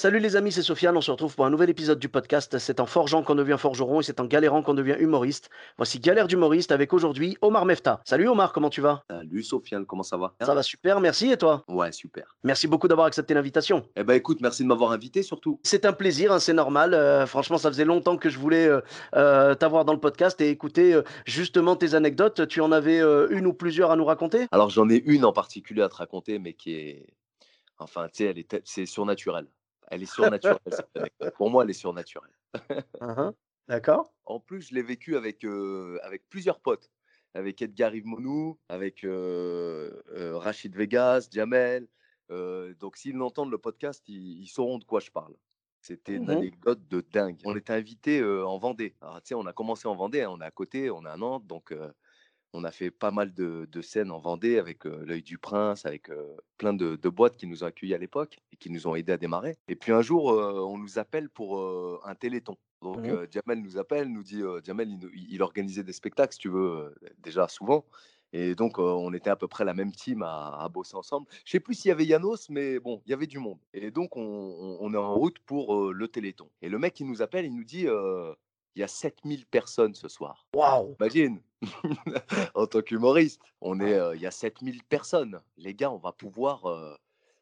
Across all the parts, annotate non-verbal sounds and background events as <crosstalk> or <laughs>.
Salut les amis, c'est Sofiane, on se retrouve pour un nouvel épisode du podcast. C'est en forgeant qu'on devient forgeron et c'est en galérant qu'on devient humoriste. Voici Galère d'humoriste avec aujourd'hui Omar Mefta. Salut Omar, comment tu vas? Salut Sofiane, comment ça va? Ça va super, merci et toi? Ouais, super. Merci beaucoup d'avoir accepté l'invitation. Eh ben écoute, merci de m'avoir invité surtout. C'est un plaisir, hein, c'est normal. Euh, franchement, ça faisait longtemps que je voulais euh, euh, t'avoir dans le podcast et écouter justement tes anecdotes. Tu en avais une ou plusieurs à nous raconter? Alors j'en ai une en particulier à te raconter, mais qui est. Enfin, tu sais, elle est... c'est surnaturel. Elle est surnaturelle. cette. Pour moi, elle est surnaturelle. D'accord En plus, je l'ai vécu avec, euh, avec plusieurs potes. Avec Edgar Yves Monou, avec euh, euh, Rachid Vegas, Jamel. Donc, s'ils entendent le podcast, ils, ils sauront de quoi je parle. C'était une Mhm. anecdote de dingue. On était invités euh, en Vendée. Alors, tu sais, on a commencé en Vendée, hein, on est à côté, on est à Nantes, donc on a fait pas mal de, de scènes en Vendée avec euh, l'œil du prince, avec euh, plein de, de boîtes qui nous ont accueillis à l'époque et qui nous ont aidés à démarrer. Et puis un jour, euh, on nous appelle pour un téléthon. Donc euh, Jamel nous appelle, nous dit, Jamel, il, organisait des spectacles, si tu veux, déjà souvent. Et donc, on était à peu près la même team à, à bosser ensemble. Je sais plus s'il y avait Yanos, mais bon, il y avait du monde. Et donc, on, on- est en route pour le Téléthon. Et le mec, il nous appelle, il nous dit, il y a 7000 personnes ce soir. Waouh Imagine, <laughs> en tant qu'humoriste, on est, euh, il y a 7000 personnes. Les gars, on va pouvoir, euh,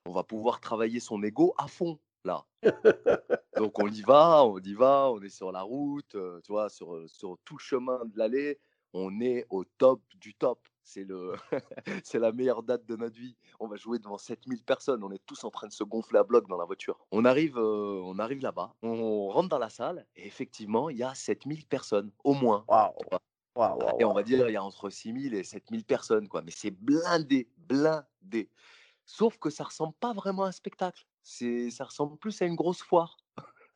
on va pouvoir travailler son ego à fond là. <laughs> Donc on y va, on y va, on est sur la route, euh, tu vois, sur, sur tout le chemin de l'allée, on est au top du top. C'est le, <laughs> c'est la meilleure date de notre vie. On va jouer devant 7000 personnes. On est tous en train de se gonfler à bloc dans la voiture. On arrive, euh, on arrive là-bas, on rentre dans la salle et effectivement, il y a 7000 personnes au moins. Et on va dire, il y a entre 6000 et 7000 personnes, quoi. Mais c'est blindé, blindé. Sauf que ça ressemble pas vraiment à un spectacle. C'est, ça ressemble plus à une grosse foire.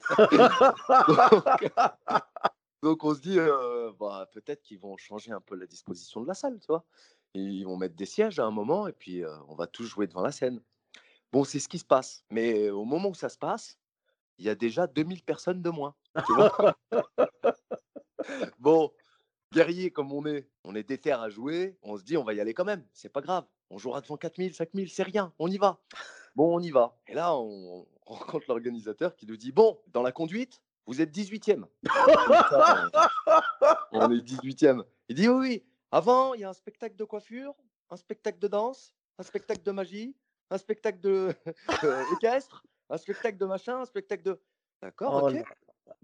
<laughs> donc, <laughs> donc on se dit, euh, bah, peut-être qu'ils vont changer un peu la disposition de la salle, tu vois? Ils vont mettre des sièges à un moment et puis euh, on va tous jouer devant la scène. Bon, c'est ce qui se passe. Mais au moment où ça se passe, il y a déjà 2000 personnes de moins. Tu vois? <laughs> Bon, guerrier comme on est, on est déter à jouer, on se dit on va y aller quand même, c'est pas grave. On jouera devant 4000, 5000, c'est rien, on y va. Bon, on y va. Et là, on, on rencontre l'organisateur qui nous dit bon, dans la conduite, vous êtes 18e. <laughs> on est 18e. Il dit oui, oui, avant, il y a un spectacle de coiffure, un spectacle de danse, un spectacle de magie, un spectacle de <laughs> euh, équestre, un spectacle de machin, un spectacle de. D'accord, Oh ok.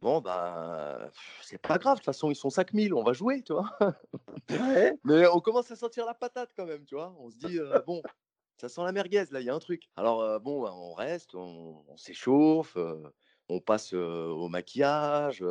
Bon, bah, c'est pas grave, de toute façon, ils sont 5000, on va jouer, tu vois. <laughs> Ouais. Mais on commence à sentir la patate quand même, tu vois. On se dit, euh, bon, ça sent la merguez, là, il y a un truc. Alors, euh, bon, bah, on reste, on, on s'échauffe, on passe euh, au maquillage,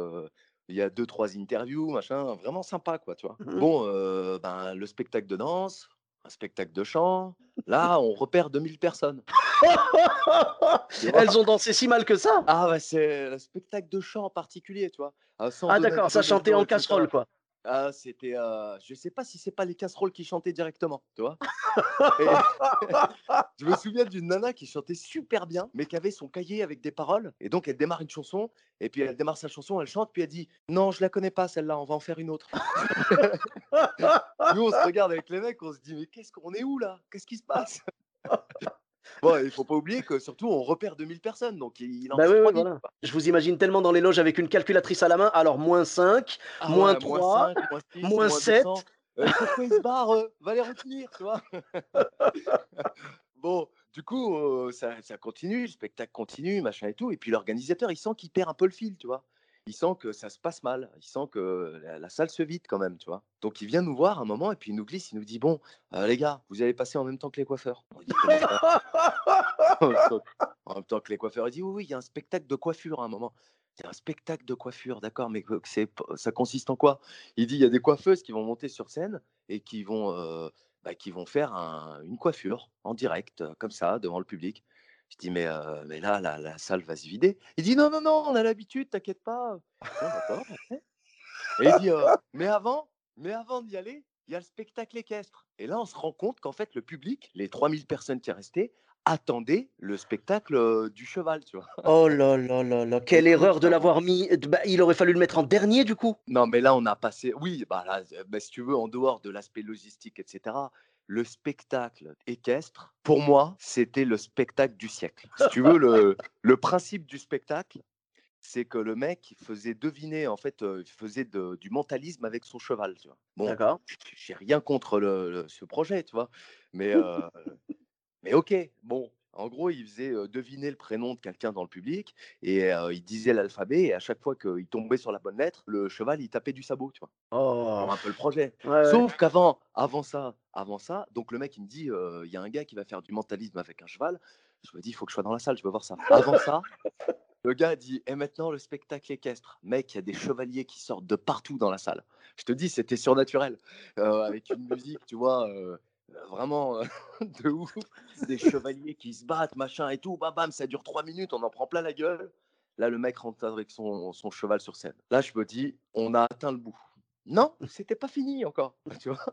il y a deux, trois interviews, machin, vraiment sympa, quoi, tu vois. Mhm. Bon, ben, le spectacle de danse, un spectacle de chant, là, on repère 2000 personnes. <laughs> Elles ont dansé si mal que ça? Ah, c'est le spectacle de chant en particulier, tu vois. Ah donner d'accord, ça chantait en casserole quoi. Ah, c'était, je sais pas si c'est pas les casseroles qui chantaient directement, tu vois? <laughs> Je me souviens d'une nana qui chantait super bien, mais qui avait son cahier avec des paroles. Et donc elle démarre une chanson, et puis elle démarre sa chanson, elle chante, puis elle dit non, je la connais pas celle-là, on va en faire une autre. <laughs> Nous on se regarde avec les mecs, on se dit mais qu'est-ce qu'on est où là? Qu'est-ce qui se passe? Bon, il faut pas oublier que surtout on repère 2000 personnes, donc il en Bah reste oui, oui, 3000, voilà. quoi. Je vous imagine tellement dans les loges avec une calculatrice à la main. Alors moins 5, Ah moins ouais, 3, 5, moins 6, moins 7. 200. Euh, pourquoi ils se barrent euh Va les retenir, tu vois. <laughs> bon, du coup, euh, ça, ça continue, le spectacle continue, machin et tout. Et puis l'organisateur, il sent qu'il perd un peu le fil, tu vois. Il sent que ça se passe mal. Il sent que la, salle se vide quand même, tu vois. Donc il vient nous voir un moment et puis il nous glisse, il nous dit Bon, euh, les gars, vous allez passer en même temps que les coiffeurs. <laughs> En même temps- que les coiffeurs. Il dit oui, oui, il y a un spectacle de coiffure à un moment. Il y a un spectacle de coiffure, d'accord, mais c'est, ça consiste en quoi? Il dit il y a des coiffeuses qui vont monter sur scène et qui vont euh, bah, qui vont faire une coiffure en direct, comme ça, devant le public. Je dis, mais, mais là, la, salle va se vider. Il dit, non, non, non, on a l'habitude, t'inquiète pas. Et il dit, <laughs> mais avant, mais avant d'y aller, il y a le spectacle équestre. Et là, on se rend compte qu'en fait, le public, les 3000 personnes qui restaient, attendaient le spectacle du cheval, tu vois. Oh là là là là, quelle erreur de l'avoir mis. Bah, il aurait fallu le mettre en dernier, du coup. Non, mais là, on a passé. Oui, bah là, bah, si tu veux, en dehors de l'aspect logistique, etc., le spectacle équestre, pour moi, c'était le spectacle du siècle. Si tu veux, le, le principe du spectacle, c'est que le mec faisait deviner, en fait, il faisait du mentalisme avec son cheval, tu vois. Bon, D'accord. j'ai rien contre le, ce projet, tu vois, mais, <laughs> mais ok, bon. En gros, il faisait deviner le prénom de quelqu'un dans le public et il disait l'alphabet et à chaque fois qu'il tombait sur la bonne lettre, le cheval il tapait du sabot, tu vois? Oh. un peu le projet. Sauf qu'avant, avant ça, avant ça, donc le mec il me dit, il y a un gars qui va faire du mentalisme avec un cheval. Je me dis, il faut que je sois dans la salle, je veux voir ça. Avant ça, <laughs> le gars dit Et maintenant le spectacle équestre. Mec, il y a des chevaliers qui sortent de partout dans la salle. Je te dis, c'était surnaturel. Euh, avec une musique, tu vois, vraiment euh, <laughs> de ouf. Des chevaliers qui se battent, machin et tout. Bam, bam, ça dure trois minutes, on en prend plein la gueule. Là, le mec rentre avec son, son cheval sur scène. Là, je me dis On a atteint le bout. Non, c'était pas fini encore. <laughs> Tu vois?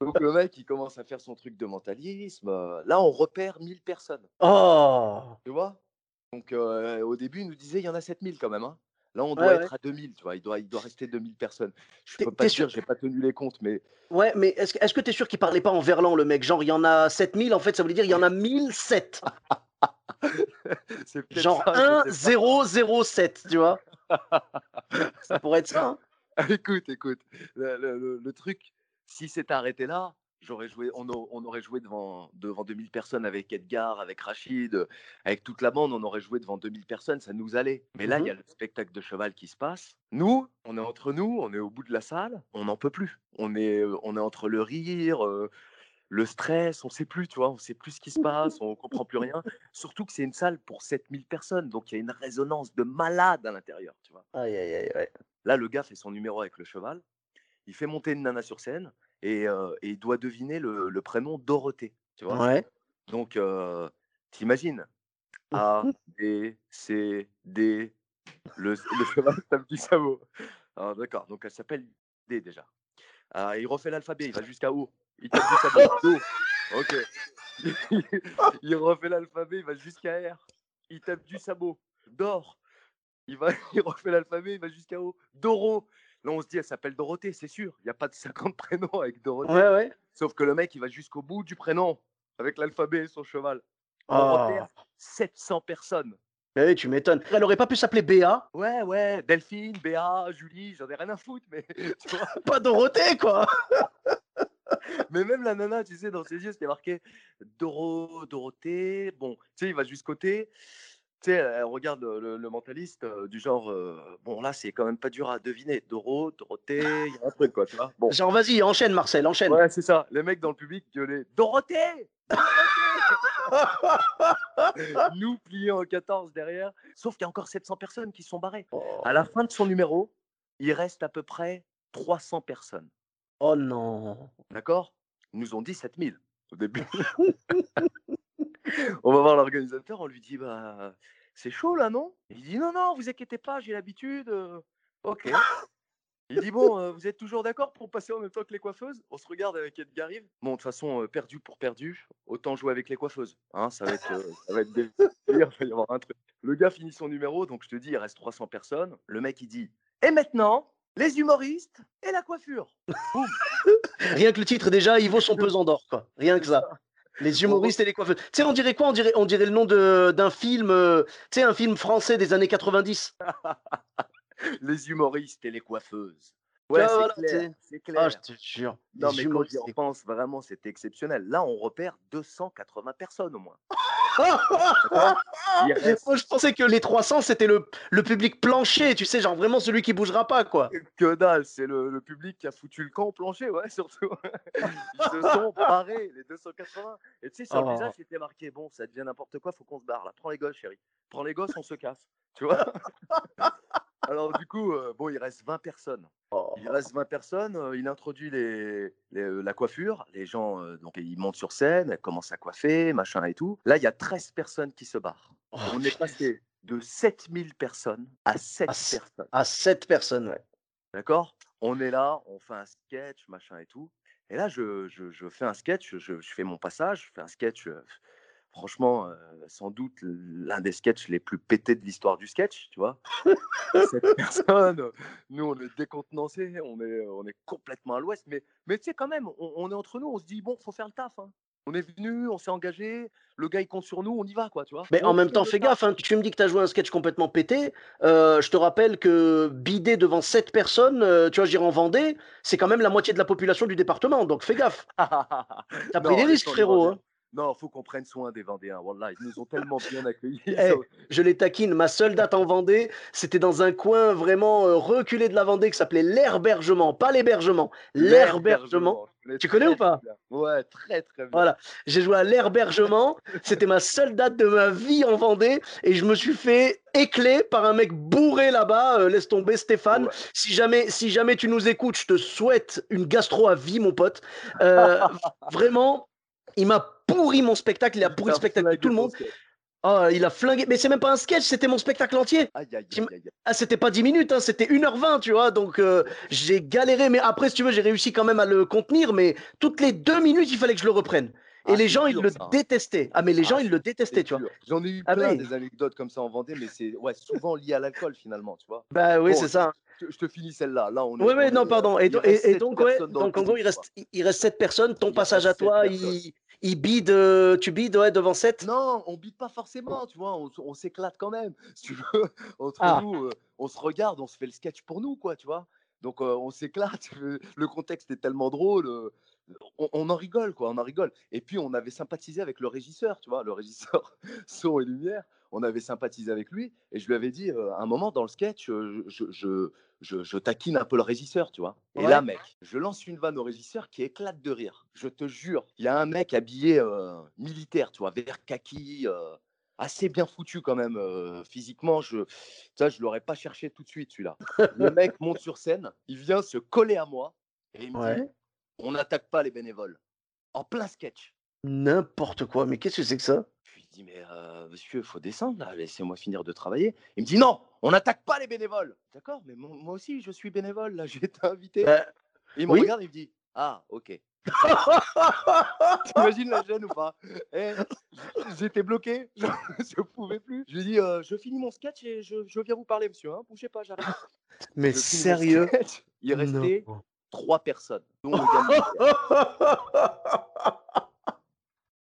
Donc le mec, il commence à faire son truc de mentalisme. Là, on repère 1000 personnes. Oh Tu vois? Donc au début, il nous disait il y en a 7000 quand même. Hein. Là, on doit être à 2000, tu vois. Il doit, il doit rester 2000 personnes. Je peux pas dire, j'ai pas tenu les comptes, mais. Ouais, mais est-ce est que tu es sûr qu'il parlait pas en verlan, le mec? Genre, il y en a 7000, en fait, ça voulait dire il y en a 1007. <laughs> Genre 1, 0, 0, 7, tu vois. ça pourrait être ça. Hein. <laughs> écoute, écoute. Le, le truc, si c'est arrêté là, j'aurais joué, on, aurait joué devant, devant 2000 personnes avec Edgar, avec Rachid, avec toute la bande, on aurait joué devant 2000 personnes, ça nous allait. Mais là, il y a mmh le spectacle de cheval qui se passe. Nous, on est entre nous, on est au bout de la salle, on n'en peut plus. On est, on est entre le rire, le stress, on sait plus, tu vois, on sait plus ce qui se passe, on comprend plus rien. Surtout que c'est une salle pour 7000 personnes, donc il y a une résonance de malade à l'intérieur, tu vois. Aïe, aïe, aïe, Là, le gars fait son numéro avec le cheval, il fait monter une nana sur scène, et, il doit deviner le, prénom Dorothée. Tu vois? Ouais. Donc, t'imagines A, B, C, D. Le, le <laughs> cheval tape du sabot. D'accord, donc elle s'appelle D déjà. Ah, il refait l'alphabet, il va jusqu'à O. Il tape du sabot. Do. Ok. <laughs> il refait l'alphabet, il va jusqu'à R. Il tape du sabot. Dor. Il, va, <laughs> il refait l'alphabet, il va jusqu'à O. Doro. Là, on se dit, elle s'appelle Dorothée, c'est sûr. Il n'y a pas de <laughs> 50 prénoms avec Dorothée. Ouais, ouais. Sauf que le mec, il va jusqu'au bout du prénom avec l'alphabet et son cheval. On 700 personnes. Mais oui, tu m'étonnes. Elle aurait pas pu s'appeler Béa Ouais, ouais, Delphine, Béa, Julie, j'en ai rien à foutre, mais <laughs> <laughs> pas Dorothée, quoi Mais même la nana, tu sais, dans ses yeux, c'était marqué Doro, Dorothée. Bon, tu sais, il va jusqu'au T tu sais, elle regarde le, mentaliste du genre, bon là c'est quand même pas dur à deviner. Doro, Dorothée, il y a un truc quoi, tu vois. Bon. Genre vas-y, enchaîne Marcel, enchaîne. Ouais, c'est ça. Les mecs dans le public gueulaient Dorothée, Nous pliés en 14 derrière. Sauf qu'il y a encore 700 personnes qui sont barrées. À la fin de son numéro, il reste à peu près 300 personnes. Oh non. D'accord? Ils nous ont dit 7000 au début. <laughs> on va voir l'organisateur, on lui dit bah c'est chaud là, non? Il dit non, non, vous inquiétez pas, j'ai l'habitude. ok. Il dit bon, vous êtes toujours d'accord pour passer en même temps que les coiffeuses? On se regarde avec Edgar Rive. Bon, de toute façon, perdu pour perdu, autant jouer avec les coiffeuses. Hein, ça va être, ça va être <laughs> il va y avoir un truc. Le gars finit son numéro, donc je te dis, il reste 300 personnes. Le mec, il dit et maintenant, les humoristes et la coiffure. Rien que le titre, déjà, il vaut son pesant d'or, quoi. Rien que ça. Les humoristes et les coiffeuses. Tu sais, on dirait quoi? On dirait, on dirait le nom d'un film, euh, tu sais, un film français des années 90. <laughs> les humoristes et les coiffeuses. Ouais, c'est clair. Ah, je te jure. Non, mais quand j'y repense, vraiment, c'était exceptionnel. Là, on repère 280 personnes au moins. Moi, je pensais que les 300, c'était le, le, public plancher, tu sais, genre vraiment celui qui bougera pas, quoi. Que dalle, c'est le, le, public qui a foutu le camp au plancher, ouais, <laughs> surtout. Ils se sont parés, les 280. Et tu sais, sur le visage, oh. c'était marqué bon, ça devient n'importe quoi, faut qu'on se barre là. Prends les gosses, chérie. Prends les gosses, on se casse. Tu vois <laughs> Alors, du coup, euh, bon, il reste 20 personnes. Oh. Il reste 20 personnes. euh, il introduit les, les, la coiffure. Les gens, euh, donc, ils montent sur scène, elles commencent à coiffer, machin et tout. Là, il y a 13 personnes qui se barrent. Oh, On est passé de 7000 personnes à 7 À s- personnes. À 7 personnes, ouais. D'accord? On est là, on fait un sketch, machin et tout. Et là, je, je- je fais un sketch, je, je fais mon passage, je fais un sketch, euh, franchement, euh, sans doute l'un des sketchs les plus pétés de l'histoire du sketch, tu vois. Cette <laughs> personne, nous, on est décontenancés, on est, on est complètement à l'ouest, mais, mais tu sais, quand même, on, on est entre nous, on se dit, bon, faut faire le taf. hein. On est venu, on s'est engagé, le gars, il compte sur nous, on y va, quoi, tu vois. Mais On en même temps, fais gaffe, hein, tu me dis que tu as joué un sketch complètement pété. euh, je te rappelle que bider devant 7 personnes, euh, tu vois, j'irai en Vendée, c'est quand même la moitié de la population du département, donc fais gaffe. <laughs> T'as pris des risques, frérot. Hein. Non, faut qu'on prenne soin des Vendéens. Wallah, ils nous ont tellement bien accueillis. <laughs> Eh, je les taquine. Ma seule date en Vendée, c'était dans un coin vraiment euh, reculé de la Vendée qui s'appelait l'herbergement, pas l'hébergement, l'herbergement. Tu connais ou pas? bien. Ouais, très très bien. Voilà. J'ai joué à l'herbergement. C'était ma seule date de ma vie en Vendée et je me suis fait écler par un mec bourré là-bas. Euh, laisse tomber Stéphane. Ouais. Si jamais, si jamais tu nous écoutes, je te souhaite une gastro à vie, mon pote. Euh, <laughs> vraiment, il m'a pourri mon spectacle. Il a pourri le spectacle de tout le monde. Oh, il a flingué. Mais c'est même pas un sketch, c'était mon spectacle entier. Aïe, aïe. Ah, c'était pas 10 minutes, hein, c'était 1h20, tu vois. Donc, euh, j'ai galéré. Mais après, si tu veux, j'ai réussi quand même à le contenir. Mais toutes les deux minutes, il fallait que je le reprenne. Et Ah, les gens, ils le ça, hein. détestaient. Ah, mais les Ah, gens, ils le détestaient, tu vois. J'en ai eu Ah plein oui. des anecdotes comme ça en Vendée, mais c'est ouais, souvent lié à l'alcool finalement, tu vois. Bah oui, Bon, c'est ça. Je, je te finis celle-là. Là, on est. Oui, oui, non, pardon. Et, donc, ouais, donc, en gros, il reste, il- reste 7 personnes. Ton Il passage à toi, il, il bide, euh, tu bides ouais, devant 7 Non, on bite pas forcément, tu vois, on, s'éclate quand même. <laughs> Si tu veux, entre Ah. nous, euh, on se regarde, on se fait le sketch pour nous, quoi, tu vois. Donc euh, on s'éclate, <laughs> le contexte est tellement drôle, on, on en rigole, quoi, on en rigole. Et puis on avait sympathisé avec le régisseur, tu vois, le régisseur <laughs> son et lumière, on avait sympathisé avec lui, et je lui avais dit, euh, à un moment dans le sketch, je, je, je, je taquine un peu le régisseur, tu vois. Et là, mec, je lance une vanne au régisseur qui éclate de rire. Je te jure, il y a un mec habillé euh, militaire, tu vois, vert kaki, euh, assez bien foutu quand même physiquement. Je, ça, je l'aurais pas cherché tout de suite, celui-là. Le <laughs> mec monte sur scène, il vient se coller à moi et il me dit. On n'attaque pas les bénévoles. En plein sketch. N'importe quoi. Mais qu'est-ce que c'est que ça? Dis Mais euh, monsieur, il faut descendre là, laissez-moi finir de travailler. Il me dit Non, on n'attaque pas les bénévoles. D'accord, mais mon- moi aussi, je suis bénévole, là, <laughs> j'ai été invité. Et il me oui. regarde il me dit Ah, ok. <laughs> T'imagines la gêne ou pas? Eh, J'étais bloqué, <laughs> je ne pouvais plus. Je lui ai dit euh, Je finis mon sketch et je, je viens vous parler, monsieur. Hein. Bougez pas, j'arrive. Mais Je sérieux? Il restait Non. trois personnes, dont le gars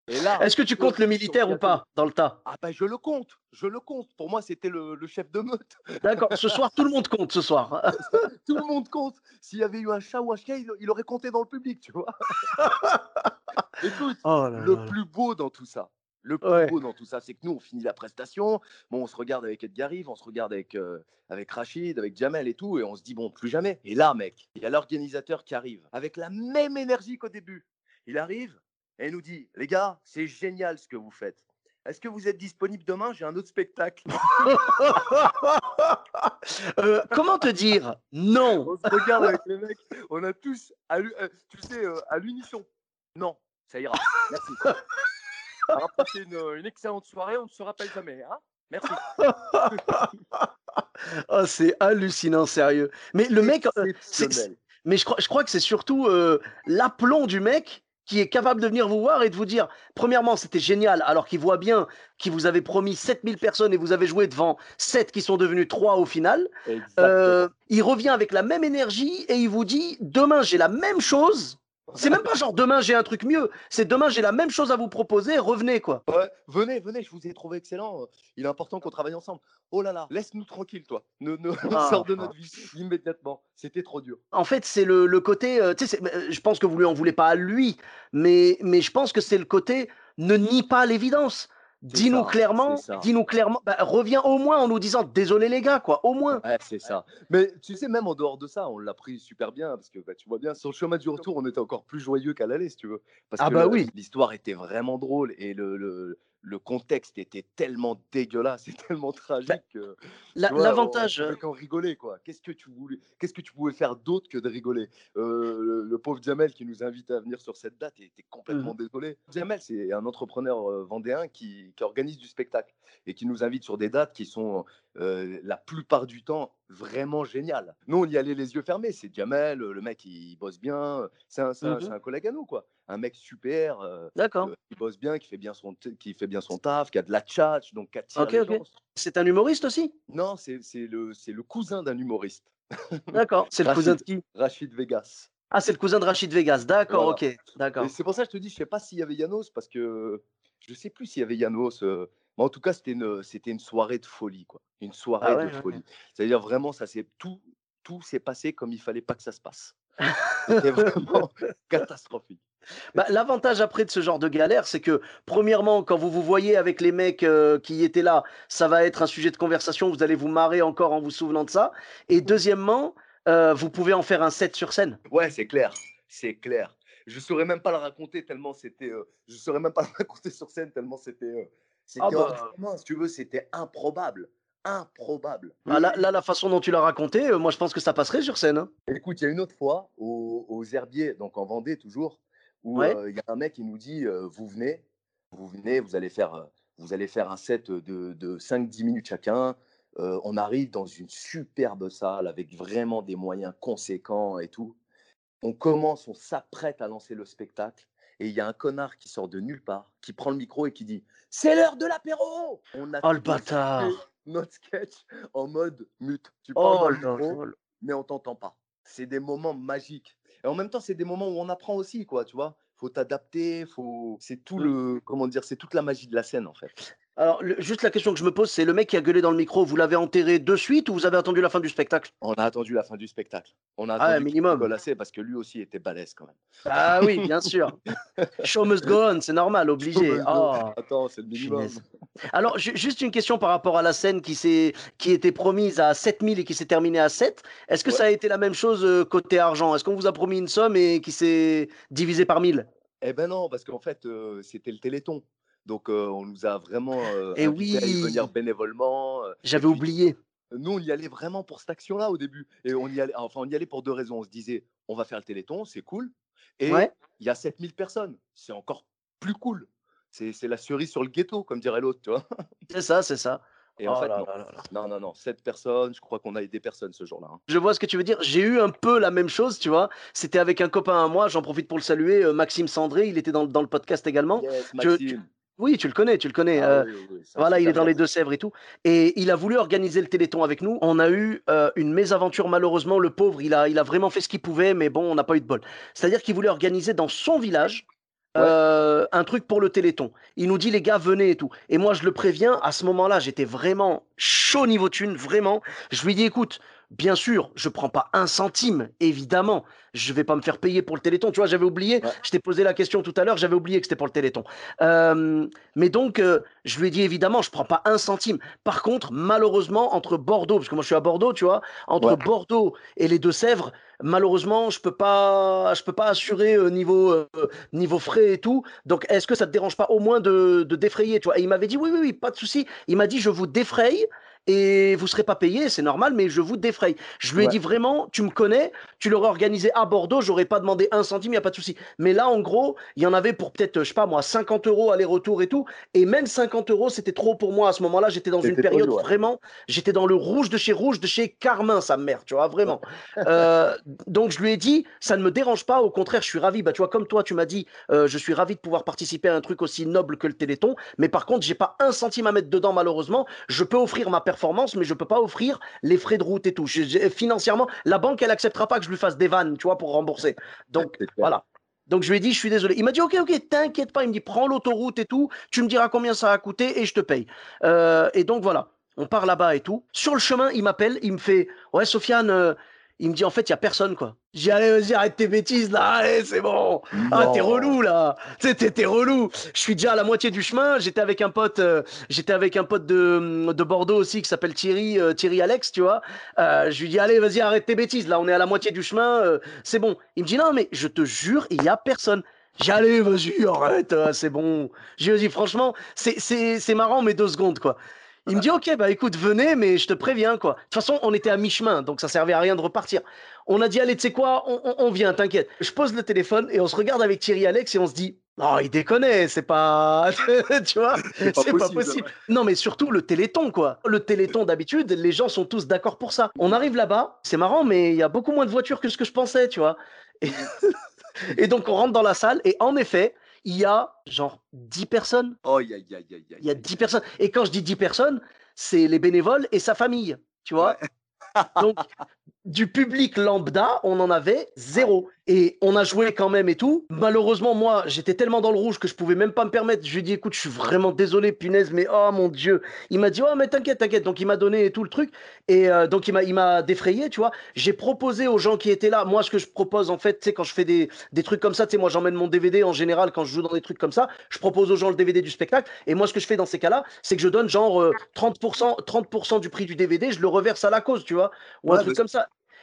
Est-ce que tu comptes le militaire ou pas dans le tas? Ah ben je le compte, je le compte. Pour moi, c'était le, le chef de meute. <laughs> D'accord. Ce soir, tout le monde compte ce soir. <laughs> Tout le monde compte. S'il y avait eu un chat ou un chien, il, il aurait compté dans le public, tu vois. <laughs> Écoute, Oh là le là. plus beau dans tout ça, le plus Ouais. beau dans tout ça, c'est que nous, on finit la prestation. Bon, on se regarde avec Edgar Yves, on se regarde avec, euh, avec Rachid, avec Jamel et tout, et on se dit, bon, plus jamais. Et là, mec, il y a l'organisateur qui arrive avec la même énergie qu'au début. Il arrive et il nous dit, les gars, c'est génial ce que vous faites. Est-ce que vous êtes disponible demain? J'ai un autre spectacle. <laughs> Euh, comment te dire Non? On se regarde avec les mecs, on a tous, à euh, tu sais, euh, à l'unisson. Non, ça ira. Merci. On va passer une, une excellente soirée, on ne se rappelle jamais. Hein Merci. <laughs> Oh, c'est hallucinant, sérieux. Mais le mec, mais je crois, je crois que c'est surtout euh, l'aplomb du mec qui est capable de venir vous voir et de vous dire, premièrement, c'était génial, alors qu'il voit bien qu'il vous avait promis 7000 personnes et vous avez joué devant 7 qui sont devenus 3 au final. Euh, il revient avec la même énergie et il vous dit, demain, j'ai la même chose. C'est même pas genre demain, j'ai un truc mieux. C'est demain, j'ai la même chose à vous proposer, revenez, quoi. Ouais, venez, venez, je vous ai trouvé excellent. Il est important qu'on travaille ensemble. Oh là là, laisse-nous tranquille, toi. Ne, ne, Ah. <laughs> sors de notre vie immédiatement. C'était trop dur. En fait, c'est le, le côté. euh, tu sais, c'est- euh, je pense que vous lui en voulez pas à lui, mais, mais je pense que c'est le côté ne nie pas l'évidence. Dis-nous clairement, dis-nous clairement. Bah, reviens au moins en nous disant désolé les gars, quoi. Au moins. Ouais, c'est ça. Mais tu sais, même en dehors de ça, on l'a pris super bien parce que bah, tu vois bien, sur le chemin du retour, on était encore plus joyeux qu'à l'aller, si tu veux. Parce Ah que bah le- oui. l'histoire était vraiment drôle et le, le, le contexte était tellement dégueulasse et tellement tragique que La- L'avantage, pouvait qu'en rigoler quoi. Qu'est-ce que tu voulais, qu'est-ce que tu pouvais faire d'autre que de rigoler? Euh, le, le pauvre Jamel qui nous invitait à venir sur cette date, était complètement désolé. Jamel, c'est un entrepreneur euh, vendéen qui, qui organise du spectacle et qui nous invite sur des dates qui sont euh, la plupart du temps vraiment géniales. Nous, on y allait les yeux fermés. C'est Jamel, le mec, il bosse bien. C'est un, c'est un- collègue à nous quoi. Un mec super. euh, d'accord. euh, qui bosse bien, qui fait bien son, qui fait bien son taf, qui a de la tchatch, donc qui attire. C'est un humoriste aussi? Non, c'est le, cousin d'un humoriste, D'accord. C'est <laughs> le cousin de Rachid. qui? Rachid Vegas. Ah, c'est le cousin de Rachid Vegas. D'accord, Voilà. ok. D'accord. C'est pour ça que je te dis, je sais pas s'il y avait Yanos, parce que je sais plus s'il y avait Yanos. euh, mais en tout cas, c'était une, c'était une soirée de folie, quoi. Une soirée Ah ouais, de ouais, folie. C'est-à-dire vraiment, ça s'est tout, tout s'est passé comme il fallait pas que ça se passe. <laughs> C'était vraiment <laughs> catastrophique. Bah, L'avantage après de ce genre de galère, c'est que premièrement, quand vous vous voyez avec les mecs euh, qui étaient là, ça va être un sujet de conversation, vous allez vous marrer encore en vous souvenant de ça. Et deuxièmement, euh, vous pouvez en faire un set sur scène. Ouais, c'est clair, c'est clair. Je saurais même pas le raconter tellement c'était. euh, je saurais même pas le <laughs> raconter sur scène tellement c'était. C'était Ah bah. vraiment, si tu veux, c'était improbable, improbable. Ah, là, là, la façon dont tu l'as raconté, euh, moi je pense que ça passerait sur scène. hein. Écoute, il y a une autre fois au- aux Herbiers, donc en Vendée toujours, où Ouais. euh, il y a un mec qui nous dit euh, vous venez, vous venez, vous allez faire, vous allez faire un set de, de 5-10 minutes chacun. On arrive dans une superbe salle avec vraiment des moyens conséquents et tout. On commence, on s'apprête à lancer le spectacle. Et il y a un connard qui sort de nulle part, qui prend le micro et qui dit C'est l'heure de l'apéro On a Oh le bâtard <laughs> notre sketch en mode mute. Tu Oh parles dans le micro, mais on t'entend pas. C'est des moments magiques. Et en même temps, c'est des moments où on apprend aussi, quoi, tu vois. Faut t'adapter, faut. C'est tout Mm. le, comment dire, c'est toute la magie de la scène en fait. Alors, le- juste la question que je me pose, c'est le mec qui a gueulé dans le micro, vous l'avez enterré de suite ou vous avez attendu la fin du spectacle? On a attendu la fin du spectacle. On a Ah, attendu minimum. parce que lui aussi était balèze quand même. Ah oui, <laughs> bien sûr. Show must go on, c'est normal, obligé. Oh. Attends, c'est le minimum. Alors, ju- juste une question par rapport à la scène qui, qui était promise à 7000 et qui s'est terminée à 7. Est-ce que Ouais. ça a été la même chose euh, côté argent? Est-ce qu'on vous a promis une somme et qui s'est divisée par 1000 Eh ben non, parce qu'en fait, euh, c'était le Téléthon. Donc, euh, on nous a vraiment euh, Eh invités à y oui. venir bénévolement. euh, J'avais puis- oublié. Nous, on y allait vraiment pour cette action-là au début. Et on y allait, enfin, on y allait pour deux raisons. On se disait, on va faire le Téléthon, c'est cool. Et Ouais. il y a 7000 personnes. C'est encore plus cool. C'est c'est la cerise sur le ghetto, comme dirait l'autre, tu vois. <laughs> C'est ça, c'est ça. Et en Oh fait, là non. là là là. Non, non, non. 7 personnes, je crois qu'on a aidé personne ce jour-là. hein. Je vois ce que tu veux dire. J'ai eu un peu la même chose, tu vois. C'était avec un copain à moi, j'en profite pour le saluer, euh, Maxime Sandré, il était dans, dans le podcast également. Yes, Je- Maxime. Oui, tu le connais, tu le connais. Ah euh, oui, oui, Voilà, il est dans les. Deux-Sèvres et tout. Et il a voulu organiser le Téléthon avec nous. On a eu euh, une mésaventure, malheureusement. Le pauvre, il a, il a vraiment fait ce qu'il pouvait, mais bon, on n'a pas eu de bol. C'est-à-dire qu'il voulait organiser dans son village Ouais. euh, un truc pour le Téléthon. Il nous dit, les gars, venez et tout. Et moi, je le préviens, à ce moment-là, j'étais vraiment chaud niveau thune, vraiment. Je lui dis, écoute, bien sûr, je prends pas un centime, évidemment. Je vais pas me faire payer pour le Téléthon. Tu vois, j'avais oublié. Ouais. Je t'ai posé la question tout à l'heure, j'avais oublié que c'était pour le Téléthon. Euh, mais donc, euh, je lui ai dit évidemment, je prends pas un centime. Par contre, malheureusement, entre Bordeaux, parce que moi je suis à Bordeaux, tu vois, entre Ouais. Bordeaux et les Deux-Sèvres, malheureusement, je peux pas, je peux pas assurer euh, niveau euh, niveau frais et tout. Donc, est-ce que ça te dérange pas au moins de, de défrayer, tu vois? Et il m'avait dit oui, oui, oui, pas de souci. Il m'a dit je vous défraye. Et vous serez pas payé, c'est normal, mais je vous défraye. Je lui ai Ouais. dit vraiment, tu me connais, tu l'aurais organisé à Bordeaux, j'aurais pas demandé un centime, il y a pas de souci. Mais là, en gros, il y en avait pour peut-être, je sais pas moi, 50 euros aller-retour et tout. Et même 50 euros, c'était trop pour moi à ce moment-là. J'étais dans une période vraiment, j'étais dans le rouge de chez rouge de chez Carmin, sa mère, tu vois, vraiment. Euh, donc je lui ai dit, ça ne me dérange pas, au contraire, je suis ravi. Bah, tu vois, comme toi, tu m'as dit, euh, je suis ravi de pouvoir participer à un truc aussi noble que le Téléthon. Mais par contre, j'ai pas un centime à mettre dedans, malheureusement. Je peux offrir ma performance, mais je peux pas offrir les frais de route et tout. Je- je- financièrement, la banque, elle acceptera pas que je lui fasse des vannes, tu vois, pour rembourser. Donc, voilà. Donc je lui ai dit, je suis désolé. Il m'a dit, ok, ok, t'inquiète pas. Il me dit, prends l'autoroute et tout. Tu me diras combien ça a coûté et je te paye. Euh, et donc voilà, on part là-bas et tout. Sur le chemin, il m'appelle, il me fait, ouais, Sofiane, euh, il me dit, en fait, il y a personne, quoi. J'ai allez, vas-y, arrête tes bêtises, là, allez, c'est bon. Ah, t'es relou, là. T'es, t'es, t'es relou. Je suis déjà à la moitié du chemin. J'étais avec un pote, euh, j'étais avec un pote de, de Bordeaux aussi qui s'appelle Thierry, euh, Thierry Alex, tu vois. Euh, je lui dis, allez, vas-y, arrête tes bêtises. Là, on est à la moitié du chemin. c'est bon. Il me dit, non, mais je te jure, il y a personne. J'allais, vas-y, arrête, c'est bon. J'ai dit, franchement, c'est- c'est c'est marrant, mais deux secondes, quoi. Il me dit, ok, bah écoute, venez, mais je te préviens, quoi. De toute façon, on était à mi-chemin, donc ça servait à rien de repartir. On a dit, allez, tu sais quoi, on, on- on vient, t'inquiète. Je pose le téléphone et on se regarde avec Thierry Alex et on se dit, oh, il déconne, c'est pas. <laughs> tu vois, C'est pas possible. Non, mais surtout le téléthon, quoi. Le téléthon, d'habitude, les gens sont tous d'accord pour ça. On arrive là-bas, c'est marrant, mais il y a beaucoup moins de voitures que ce que je pensais, tu vois. Et, <laughs> et donc, on rentre dans la salle et en effet, il y a genre 10 personnes. Oh. Il y a 10 personnes. Et quand je dis 10 personnes, c'est les bénévoles et sa famille, tu vois. <laughs> Donc, du public lambda, on en avait zéro. Et on a joué quand même et tout. Malheureusement, moi, j'étais tellement dans le rouge que je pouvais même pas me permettre. Je lui ai dit, écoute, je suis vraiment désolé, punaise, mais oh mon Dieu. Il m'a dit, oh, mais t'inquiète, t'inquiète. Donc, il m'a donné tout le truc. Et euh, donc, il m'a, défrayé, tu vois. J'ai proposé aux gens qui étaient là, moi, ce que je propose, en fait, tu sais, quand je fais des, des trucs comme ça, tu sais, moi, j'emmène mon DVD en général quand je joue dans des trucs comme ça. Je propose aux gens le DVD du spectacle. Et moi, ce que je fais dans ces cas-là, c'est que je donne genre euh, 30%, 30% du prix du DVD, je le reverse à la cause, tu vois. Ou un truc comme ça.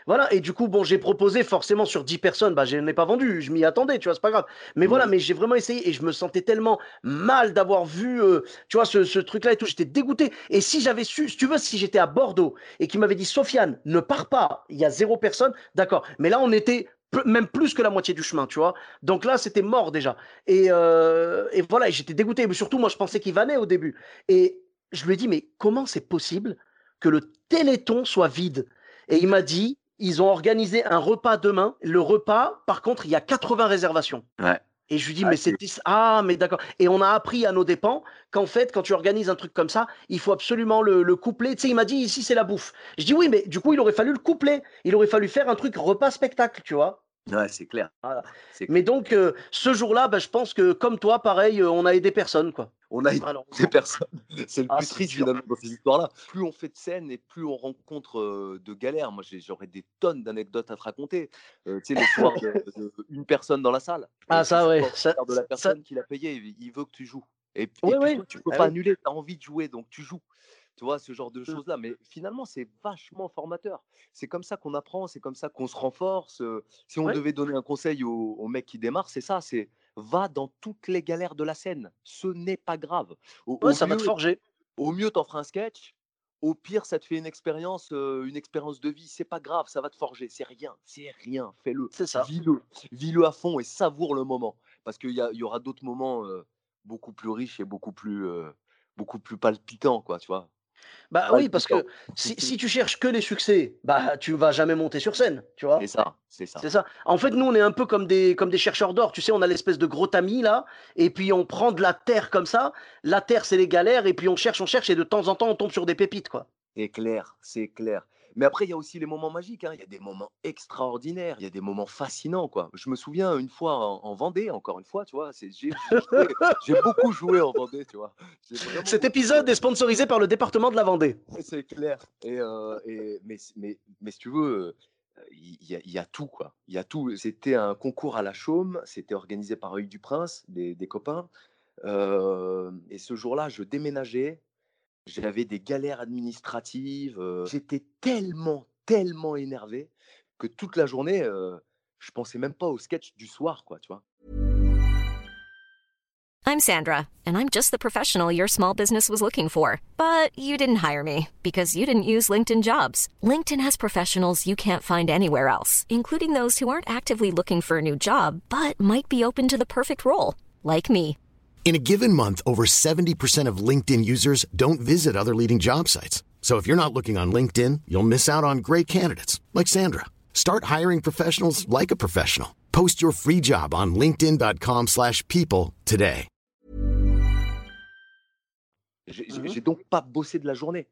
Voilà, et du coup, bon, j'ai proposé forcément sur 10 personnes, bah, je n'ai pas vendu, je m'y attendais, tu vois, c'est pas grave. Mais voilà, mais j'ai vraiment essayé et je me sentais tellement mal d'avoir vu, euh, tu vois, ce, ce truc-là et tout, j'étais dégoûté. Et si j'avais su, si tu veux, si j'étais à Bordeaux et qu'il m'avait dit, Sofiane, ne pars pas, il y a zéro personne, d'accord. Mais là, on était même plus que la moitié du chemin, tu vois. Donc là, c'était mort déjà. Et, euh, et voilà, et j'étais dégoûté. Mais surtout, moi, je pensais qu'il vannait au début. Et je lui ai dit, mais comment c'est possible que le téléthon soit vide? Et il m'a dit, ils ont organisé un repas demain. Le repas, par contre, il y a 80 réservations. Ouais. Et je lui dis, Ah, mais c'est- c'était. Ah, mais d'accord. Et on a appris à nos dépens qu'en fait, quand tu organises un truc comme ça, il faut absolument le, le coupler. Tu sais, il m'a dit, ici, c'est la bouffe. Je dis, oui, mais du coup, il aurait fallu le coupler. Il aurait fallu faire un truc repas-spectacle, tu vois. Ouais, c'est clair. Voilà. Mais donc, euh, ce jour-là, bah, je pense que, comme toi, pareil, euh, on a aidé personne, quoi. On a aidé Alors, des <laughs> personnes. C'est le Ah, plus triste finalement dans ces histoires-là. Plus on fait de scènes et plus on rencontre euh, de galères. Moi, j'ai- j'aurais des tonnes d'anecdotes à te raconter. Euh, tu sais, le soir de, de une personne dans la salle. Ah, ça, ouais, ça- de la ça- personne qui l'a payé. Il veut que tu joues. Et, et Oui, puis oui. toi, tu peux Ah pas oui. annuler. Tu as envie de jouer, donc tu joues. Tu vois, ce genre de Mm. choses-là. Mais finalement, c'est vachement formateur. C'est comme ça qu'on apprend, c'est comme ça qu'on se renforce. Si on Ouais. devait donner un conseil au, au mec qui démarre, c'est ça c'est va dans toutes les galères de la scène. Ce n'est pas grave. Au, Ouais, au ça va te mieux, forger. au mieux, t'en feras un sketch. Au pire, ça te fait une expérience, euh, une expérience de vie. C'est pas grave, ça va te forger. C'est rien, c'est rien. Fais-le, C'est ça. vis-le, vis-le à fond et savoure le moment. Parce qu'il y, y aura d'autres moments euh, beaucoup plus riches et beaucoup plus, euh, beaucoup plus palpitants, quoi. Tu vois. Bah oui, parce que si, si tu cherches que les succès, bah tu vas jamais monter sur scène, tu vois? C'est ça, c'est ça. C'est ça. En fait, nous, on est un peu comme des, comme des chercheurs d'or. Tu sais, on a l'espèce de gros tamis là, et puis on prend de la terre comme ça. La terre, c'est les galères, et puis on cherche, on cherche, et de temps en temps, on tombe sur des pépites, quoi. C'est clair, c'est clair. Mais après, il y a aussi les moments magiques. hein. Il y a des moments extraordinaires. Il y a des moments fascinants, quoi. Je me souviens une fois en, en Vendée, encore une fois, tu vois. J'ai beaucoup joué en Vendée, tu vois. Cet épisode est sponsorisé par le département de la Vendée. C'est clair. Et, euh, et- mais, mais, mais si tu veux, euh, il y, a- il y a tout, quoi. Il y a tout. C'était un concours à la Chaume. C'était organisé par Œil du Prince, des, des copains. Euh, et ce jour-là, je déménageais. J'avais des galères administratives. J'étais tellement, tellement énervé que toute la journée, euh, je pensais même pas au sketch du soir, quoi, tu vois? I'm Sandra, and I'm just the professional your small business was looking for. But you didn't hire me because you didn't use LinkedIn jobs. LinkedIn has professionals you can't find anywhere else, including those who aren't actively looking for a new job but might be open to the perfect role, like me. In a given month, over 70% of LinkedIn users don't visit other leading job sites. So if you're not looking on LinkedIn, you'll miss out on great candidates like Sandra. Start hiring professionals like a professional. Post your free job on linkedin.com/people slash people today. J'ai j'ai- j'ai donc pas bossé de la journée.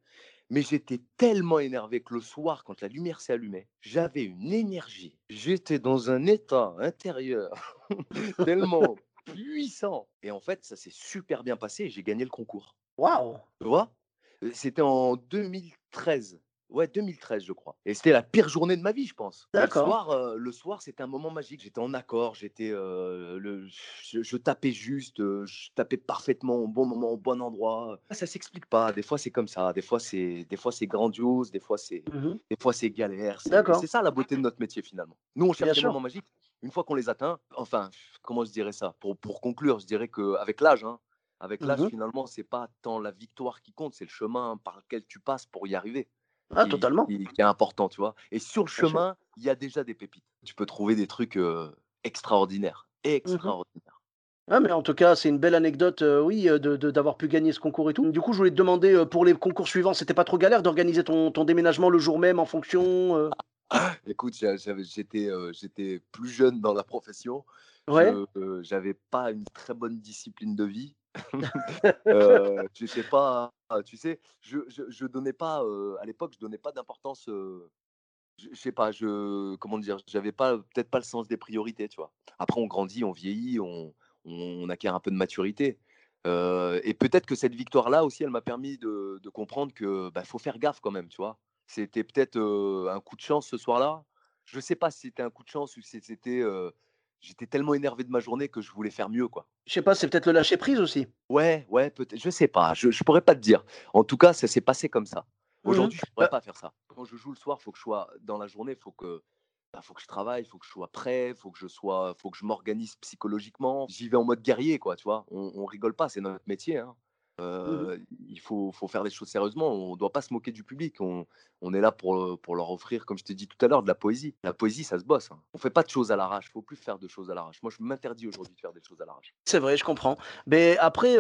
Mais j'étais tellement énervé que le soir, quand la lumière s'est allumée, j'avais une énergie. J'étais dans un état intérieur <laughs> tellement <laughs> puissant. Et en fait, ça s'est super bien passé et j'ai gagné le concours. Waouh Tu vois? Euh, C'était en 2013. Ouais, 2013, je crois. Et c'était la pire journée de ma vie, je pense. D'accord. Le soir, euh, le soir, c'était un moment magique. J'étais en accord, j'étais, euh, le, je, je tapais juste, euh, je tapais parfaitement au bon moment, au bon endroit. Ah, Ça s'explique pas. Des fois, c'est comme ça. Des fois, c'est, des fois, c'est grandiose. Des fois, c'est, Mhm. des fois, c'est galère. C'est, D'accord. c'est ça la beauté de notre métier finalement. Nous, on cherche des moments magiques, Une fois qu'on les atteint, enfin, comment je dirais ça? Pour, pour conclure, je dirais qu'avec l'âge, hein, avec l'âge, Mmh finalement, c'est pas tant la victoire qui compte, c'est le chemin par lequel tu passes pour y arriver Ah, qui, totalement, qui- qui est important, tu vois? Et sur le bien chemin, il y a déjà des pépites. Tu peux trouver des trucs euh, extraordinaires, Mmh extraordinaires. Ah, mais en tout cas, c'est une belle anecdote, oui, heu, de de d'avoir pu gagner ce concours et tout. Du coup, je voulais te demander, pour les concours suivants, c'était pas trop galère d'organiser ton ton déménagement le jour même en fonction? Écoute, j'étais euh, plus jeune dans la profession. Ouais? Je euh, j'avais pas une très bonne discipline de vie. <laughs> Euh, j'étais pas, tu sais, je, je, je donnais pas, à l'époque, je donnais pas d'importance. je je sais pas, je, comment dire, j'avais pas, peut-être pas le sens des priorités, tu vois. Après, on grandit, on vieillit, on, on acquiert un peu de maturité. Et peut-être que cette victoire-là aussi, elle m'a permis de, de comprendre que bah, faut faire gaffe quand même, tu vois. C'était peut-être euh, un coup de chance ce soir-là. Je sais pas si c'était un coup de chance ou si c'était, euh, j'étais tellement énervé de ma journée que je voulais faire mieux, quoi. Je sais pas, c'est peut-être le lâcher prise aussi? Ouais, ouais, peut-être, je sais pas, je, je pourrais pas te dire. En tout cas, ça s'est passé comme ça. Mmh Aujourd'hui, je pourrais Bah pas faire ça. Quand je joue le soir, faut que je sois dans la journée, faut que bah, faut que je travaille, faut que je sois prêt, faut que je sois, faut que je m'organise psychologiquement. J'y vais en mode guerrier, quoi, tu vois. On, on rigole pas, c'est notre métier. hein. Mmh il faut, faut faire des choses sérieusement. On doit pas se moquer du public. On, on est là pour, pour leur offrir, comme je t'ai dit tout à l'heure, de la poésie. La poésie, ça se bosse. hein. On fait pas de choses à l'arrache. Faut plus faire de choses à l'arrache. Moi, je m'interdis aujourd'hui de faire des choses à l'arrache. C'est vrai, je comprends. Mais après,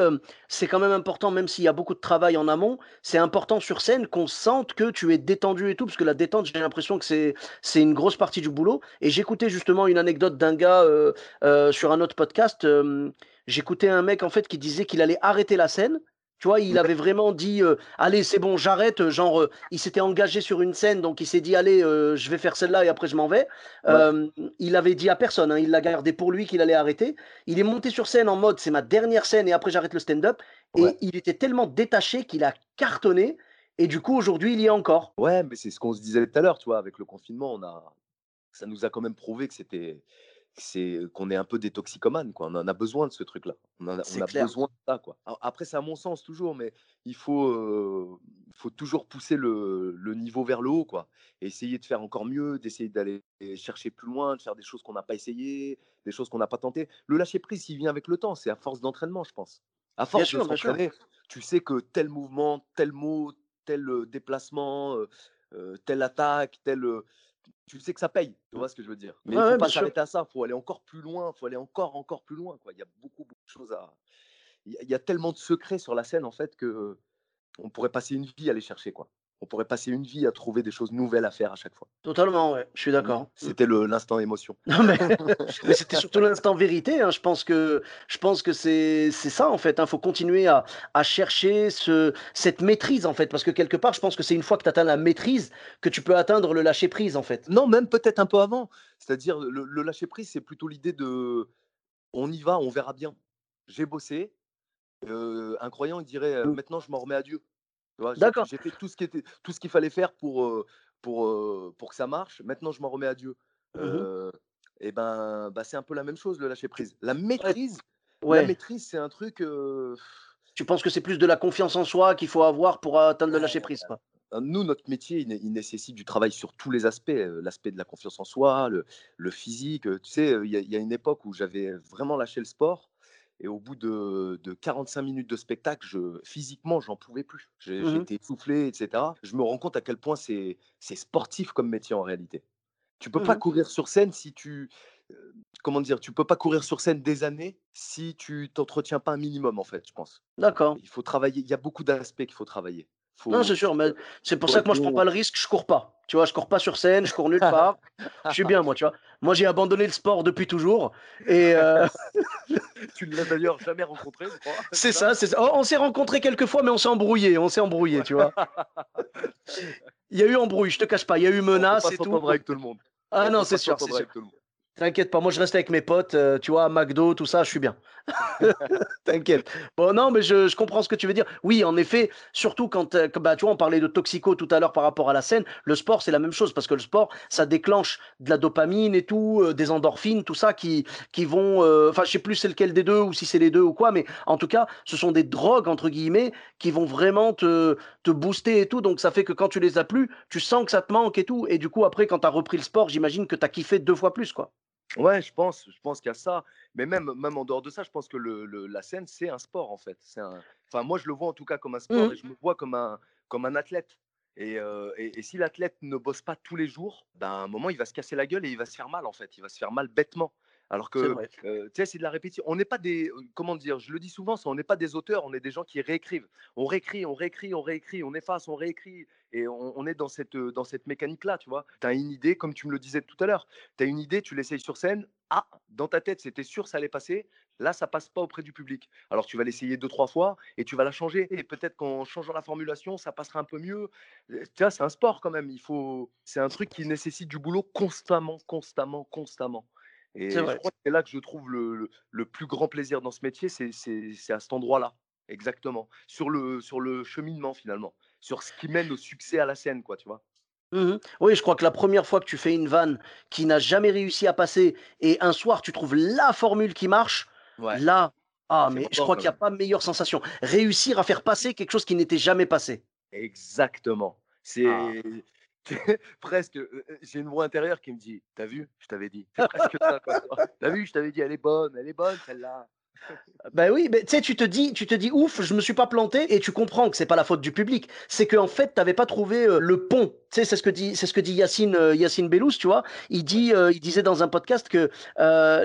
c'est quand même important, même s'il y a beaucoup de travail en amont, c'est important sur scène qu'on sente que tu es détendu et tout, parce que la détente, j'ai l'impression que c'est c'est une grosse partie du boulot. Et j'écoutais justement une anecdote d'un gars, sur un autre podcast, j'écoutais un mec, en fait, qui disait qu'il allait arrêter la scène. Tu vois? Il avait vraiment dit, heu: «Allez, c'est bon, j'arrête», genre, heu, il s'était engagé sur une scène, donc il s'est dit: «Allez, heu, je vais faire celle-là et après je m'en vais». Ouais, il avait dit à personne, hein, il l'a gardé pour lui qu'il allait arrêter. Il est monté sur scène en mode: «C'est ma dernière scène et après j'arrête le stand-up» ouais. et il était tellement détaché qu'il a cartonné et du coup aujourd'hui il y est encore. Ouais, mais c'est ce qu'on se disait tout à l'heure, tu vois, avec le confinement, on a, ça nous a quand même prouvé que c'était, c'est, qu'on est un peu des toxicomanes, quoi. On en a besoin de ce truc-là. On en a, on besoin de ça, quoi. Après, c'est à mon sens toujours, mais il faut, euh, faut toujours pousser le, le niveau vers le haut, quoi. Et essayer de faire encore mieux, d'essayer d'aller chercher plus loin, de faire des choses qu'on n'a pas essayées, des choses qu'on n'a pas tentées. Le lâcher prise, il vient avec le temps. C'est à force d'entraînement, je pense. À force bien s'entraîner, tu sais que tel mouvement, tel mot, tel déplacement, euh, telle attaque, tel, tu sais que ça paye, tu vois ce que je veux dire? Mais Ouais, il faut ouais, pas bien sûr. s'arrêter à ça, il faut aller encore plus loin, il faut aller encore, encore plus loin. Quoi. Il y a beaucoup, beaucoup de choses à. Il y, a il y a tellement de secrets sur la scène, en fait, que on pourrait passer une vie à les chercher. Quoi. On pourrait passer une vie à trouver des choses nouvelles à faire à chaque fois. Totalement, ouais, je suis Mm. d'accord. Mmh. C'était l'instant émotion. Non mais <laughs> mais c'était surtout l'instant vérité, hein. Je pense que je pense que c'est ça en fait, hein. Faut continuer à à chercher ce cette maîtrise en fait, parce que quelque part, je pense que c'est une fois que tu atteins la maîtrise que tu peux atteindre le lâcher prise en fait. Non, même peut-être un peu avant. C'est-à-dire, le, le lâcher prise, c'est plutôt l'idée de on y va, on verra bien. J'ai bossé. euh, un croyant, il dirait euh, Mmh. maintenant, je m'en remets à Dieu. D'accord. j'ai fait tout ce qui était, tout ce qu'il fallait faire pour, pour, pour que ça marche. Maintenant, je m'en remets à Dieu. Mmh et ben, bah, c'est un peu la même chose, le lâcher prise. La Ouais, maîtrise, la maîtrise, c'est un truc. euh, Tu penses que c'est plus de la confiance en soi qu'il faut avoir pour atteindre le lâcher prise, quoi? Euh, Nous, notre métier, il, né- il nécessite du travail sur tous les aspects. L'aspect de la confiance en soi, le, le physique. Tu sais, il y, a il y a une époque où j'avais vraiment lâché le sport. Et au bout de, de 45 minutes de spectacle, je, physiquement, j'en pouvais plus. Mmh J'étais essoufflé, etc. Je me rends compte à quel point c'est sportif comme métier en réalité. Tu peux pas Mmh courir sur scène si tu... euh, Comment dire Tu peux pas courir sur scène des années si tu t'entretiens pas un minimum, en fait, je pense. D'accord. Il faut travailler. Il y a beaucoup d'aspects qu'il faut travailler. Non, c'est sûr, mais c'est pour ça que moi je prends pas le risque, je cours pas. Tu vois, je cours pas sur scène, je cours nulle <laughs> part. Je suis bien moi, tu vois? Moi, j'ai abandonné le sport depuis toujours et heu, <laughs> Tu ne l'as d'ailleurs jamais rencontré, je crois. c'est ça c'est ça. On on s'est rencontrés quelques fois, mais on s'est embrouillé, on s'est embrouillé, tu vois? <laughs> Il y a eu embrouille, je te cache pas, il y a eu On peut menace pas et tout. s'entendre avec tout le monde. Ah On non, c'est sûr, c'est sûr. avec tout le monde. T'inquiète pas, moi je reste avec mes potes, heu, tu vois, McDo, tout ça, je suis bien. <laughs> T'inquiète. Bon, non, mais je comprends ce que tu veux dire. Oui, en effet, surtout quand, que bah, tu vois, on parlait de toxico tout à l'heure par rapport à la scène. Le sport, c'est la même chose parce que le sport, ça déclenche de la dopamine et tout, heu, des endorphines, tout ça qui qui vont, enfin, je sais plus c'est lequel des 2 ou si c'est les 2 ou quoi, mais en tout cas, ce sont des «drogues» entre guillemets qui vont vraiment te te booster et tout. Donc ça fait que quand tu les as plus, tu sens que ça te manque et tout et du coup après quand tu as repris le sport, j'imagine que tu as kiffé 2 fois plus, quoi? Ouais, je pense, je pense qu'il y a ça. Mais même, même en dehors de ça, je pense que le, le- la scène, c'est un sport, en fait. C'est un... Enfin, moi, je le vois en tout cas comme un sport Mmh et je me vois comme un, comme un athlète. Et, euh, et, et si l'athlète ne bosse pas tous les jours, ben, à un moment, il va se casser la gueule et il va se faire mal, en fait. Il va se faire mal bêtement. Alors que, euh, tu sais, c'est de la répétition. On n'est pas des, comment dire, je le dis souvent, ça, on n'est pas des auteurs, on est des gens qui réécrivent. On réécrit, on réécrit, on réécrit, on efface, on réécrit. Et on, on est dans cette, dans cette mécanique-là, tu vois. Tu as une idée, comme tu me le disais tout à l'heure, tu as une idée, tu l'essayes sur scène. Ah, dans ta tête, c'était sûr, ça allait passer. Là, ça passe pas auprès du public. Alors, tu vas l'essayer deux, trois fois et tu vas la changer. Et peut-être qu'en changeant la formulation, ça passera un peu mieux. Tu vois, c'est un sport quand même. Il faut, c'est un truc qui nécessite du boulot constamment, constamment, constamment. C'est Et je vrai. crois que c'est là que je trouve le, le- le plus grand plaisir dans ce métier, c'est c'est- c'est à cet endroit-là, exactement. Sur le, sur le cheminement finalement, sur ce qui mène au succès à la scène, quoi, tu vois. Mmh Oui, je crois que la première fois que tu fais une vanne qui n'a jamais réussi à passer et un soir tu trouves la formule qui marche, Ouais, là, ah, c'est mais je crois qu'il n'y a pas meilleure sensation. Réussir à faire passer quelque chose qui n'était jamais passé. Exactement. C'est Ah. Presque. J'ai une voix intérieure qui me dit, t'as vu, je t'avais dit. C'est presque ça. T'as vu, je t'avais dit, elle est bonne, elle est bonne celle-là. Ben oui, mais tu sais, tu te dis, tu te dis, ouf, je me suis pas planté, et tu comprends que c'est pas la faute du public. C'est qu'en fait, t'avais pas trouvé euh, le pont. Tu sais, c'est ce que dit, c'est ce que dit Yacine, euh, Yacine tu vois. Il dit, euh, il disait dans un podcast que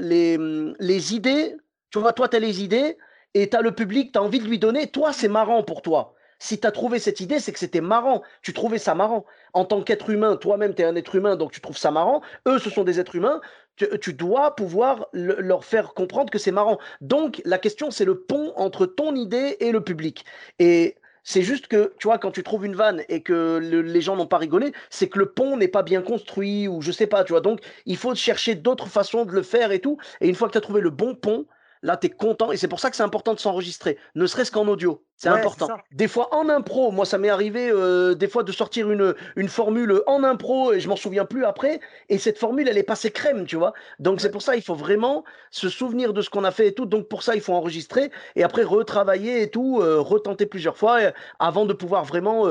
les, hum, les idées, tu vois, toi, t'as les idées, et t'as le public, t'as envie de lui donner. Toi, c'est marrant pour toi. Si t'as trouvé cette idée, c'est que c'était marrant. Tu trouvais ça marrant. En tant qu'être humain, toi-même, t'es un être humain, donc tu trouves ça marrant. Eux, ce sont des êtres humains. Tu, tu dois pouvoir le- leur faire comprendre que c'est marrant. Donc, la question, c'est le pont entre ton idée et le public. Et c'est juste que, tu vois, quand tu trouves une vanne et que le- les gens n'ont pas rigolé, c'est que le pont n'est pas bien construit ou je sais pas, tu vois. Donc, il faut chercher d'autres façons de le faire et tout. Et une fois que tu as trouvé le bon pont, là, tu es content. Et c'est pour ça que c'est important de s'enregistrer, ne serait-ce qu'en audio. C'est Ouais, important. Des fois en impro, moi ça m'est arrivé euh, des fois de sortir une, une formule en impro et je m'en souviens plus après. Et cette formule, elle est passée crème, tu vois. Donc c'est pour ça il faut vraiment se souvenir de ce qu'on a fait et tout. Donc pour ça, il faut enregistrer et après retravailler et tout, euh, retenter plusieurs fois euh, avant de pouvoir vraiment,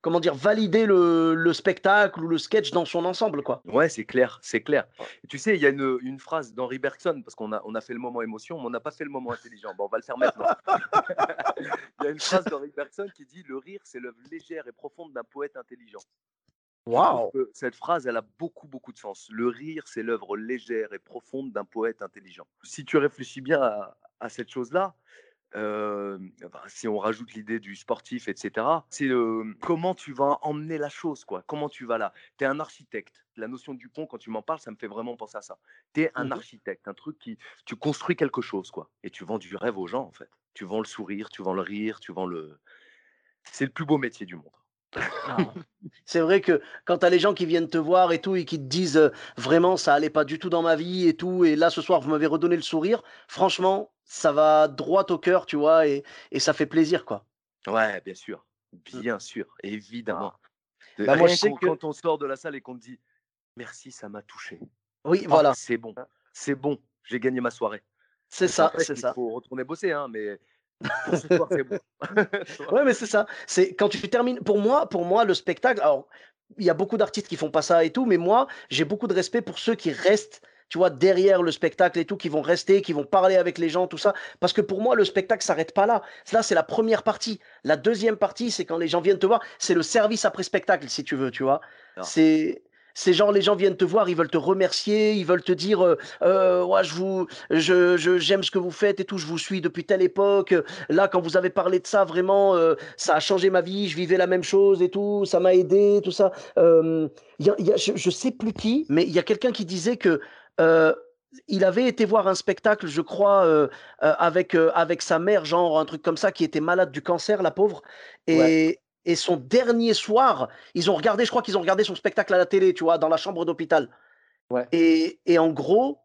comment dire, valider le, le spectacle ou le sketch dans son ensemble, quoi. Ouais, c'est clair, c'est clair. Et tu sais, il y a une, une phrase d'Henri Bergson, parce qu'on a, on a fait le moment émotion, mais on n'a pas fait le moment intelligent. Bon, on va le faire maintenant. <laughs> Il y a une phrase d'Henri Bergson qui dit Le rire, c'est l'œuvre légère et profonde d'un poète intelligent. Que cette phrase, elle a beaucoup, beaucoup de sens. Le rire, c'est l'œuvre légère et profonde d'un poète intelligent. Si tu réfléchis bien à, à cette chose-là, euh, si on rajoute l'idée du sportif, etc., c'est euh, comment tu vas emmener la chose, quoi? Comment tu vas là. Tu es un architecte. La notion du pont, quand tu m'en parles, ça me fait vraiment penser à ça. Tu es un Mhm. architecte, un truc qui. Tu construis quelque chose, quoi. Et tu vends du rêve aux gens, en fait. Tu vends le sourire, tu vends le rire, tu vends le. C'est le plus beau métier du monde. Ah. <laughs> C'est vrai que quand tu as les gens qui viennent te voir et tout et qui te disent euh, vraiment ça allait pas du tout dans ma vie et tout et là ce soir vous m'avez redonné le sourire, franchement ça va droit au cœur tu vois et, et ça fait plaisir quoi. Ouais, bien sûr. Mm. Bien sûr, évidemment. De- Bah, moi, je sais que- quand on sort de la salle et qu'on te dit merci, ça m'a touché. Oui Ah, voilà, c'est bon, c'est bon, j'ai gagné ma soirée. c'est ça, c'est il ça. faut retourner bosser, hein, mais pour ce soir, c'est bon. <laughs> Ouais mais c'est ça. C'est quand tu termines pour moi pour moi le spectacle alors il y a beaucoup d'artistes qui font pas ça et tout mais moi j'ai beaucoup de respect pour ceux qui restent tu vois derrière le spectacle et tout qui vont rester qui vont parler avec les gens tout ça parce que pour moi le spectacle s'arrête pas là. Là c'est la première partie. La deuxième partie c'est quand les gens viennent te voir, c'est le service après spectacle si tu veux, tu vois. C'est c'est genre les gens viennent te voir, ils veulent te remercier, ils veulent te dire euh, euh, ouais, je vous je j'aime ce que vous faites et tout, je vous suis depuis telle époque. Là quand vous avez parlé de ça vraiment euh, ça a changé ma vie, je vivais la même chose et tout, ça m'a aidé, tout ça. Y y a- je, je sais plus qui, mais il y a quelqu'un qui disait que il avait été voir un spectacle, je crois, avec, avec sa mère, genre un truc comme ça, qui était malade du cancer, la pauvre. Et. Et son dernier soir, ils ont regardé, je crois qu'ils ont regardé son spectacle à la télé, tu vois, dans la chambre d'hôpital. Ouais. Et, et en gros,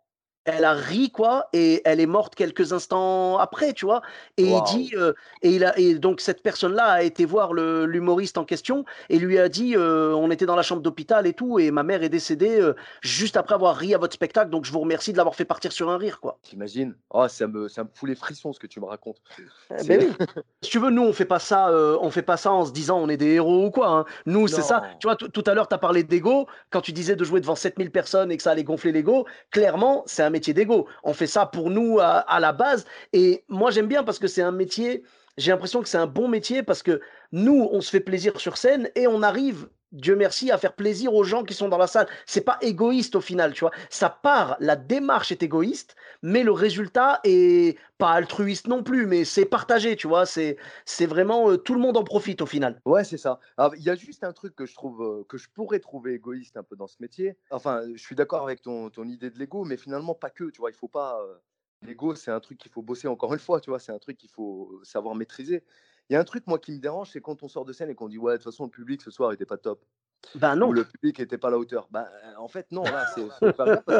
elle a ri quoi et elle est morte quelques instants après tu vois et il dit euh, et il a et donc cette personne là a été voir l'humoriste en question et lui a dit euh, on était dans la chambre d'hôpital et tout et ma mère est décédée euh, juste après avoir ri à votre spectacle donc je vous remercie de l'avoir fait partir sur un rire quoi. T'imagines oh ça me ça me fout les frissons ce que tu me racontes. Eh ben si tu veux nous on fait pas ça on fait pas ça en se disant on est des héros ou quoi hein. nous c'est ça. Tu vois tout à l'heure tu as parlé d'ego. Quand tu disais de jouer devant 7000 personnes et que ça allait gonfler l'ego clairement c'est un métier d'ego. On fait ça pour nous à, la base. Et moi, j'aime bien parce que c'est un métier, j'ai l'impression que c'est un bon métier parce que nous, on se fait plaisir sur scène et on arrive Dieu merci, à faire plaisir aux gens qui sont dans la salle. C'est pas égoïste au final, tu vois. Ça part, la démarche est égoïste, mais le résultat est pas altruiste non plus, mais c'est partagé, tu vois. C'est, c'est vraiment euh, tout le monde en profite au final. Ouais, c'est ça. Il y a juste un truc que je trouve, euh, que je pourrais trouver égoïste un peu dans ce métier. Enfin, je suis d'accord avec ton, ton idée de l'ego, mais finalement pas que, tu vois. Il faut pas. Euh, l'ego, c'est un truc qu'il faut bosser encore une fois, tu vois. C'est un truc qu'il faut savoir maîtriser. Il y a un truc, moi, qui me dérange, c'est quand on sort de scène et qu'on dit, ouais, de toute façon, le public ce soir n'était pas top. Ben non. Ou le public n'était pas à la hauteur. Ben, en fait, non, là, c'est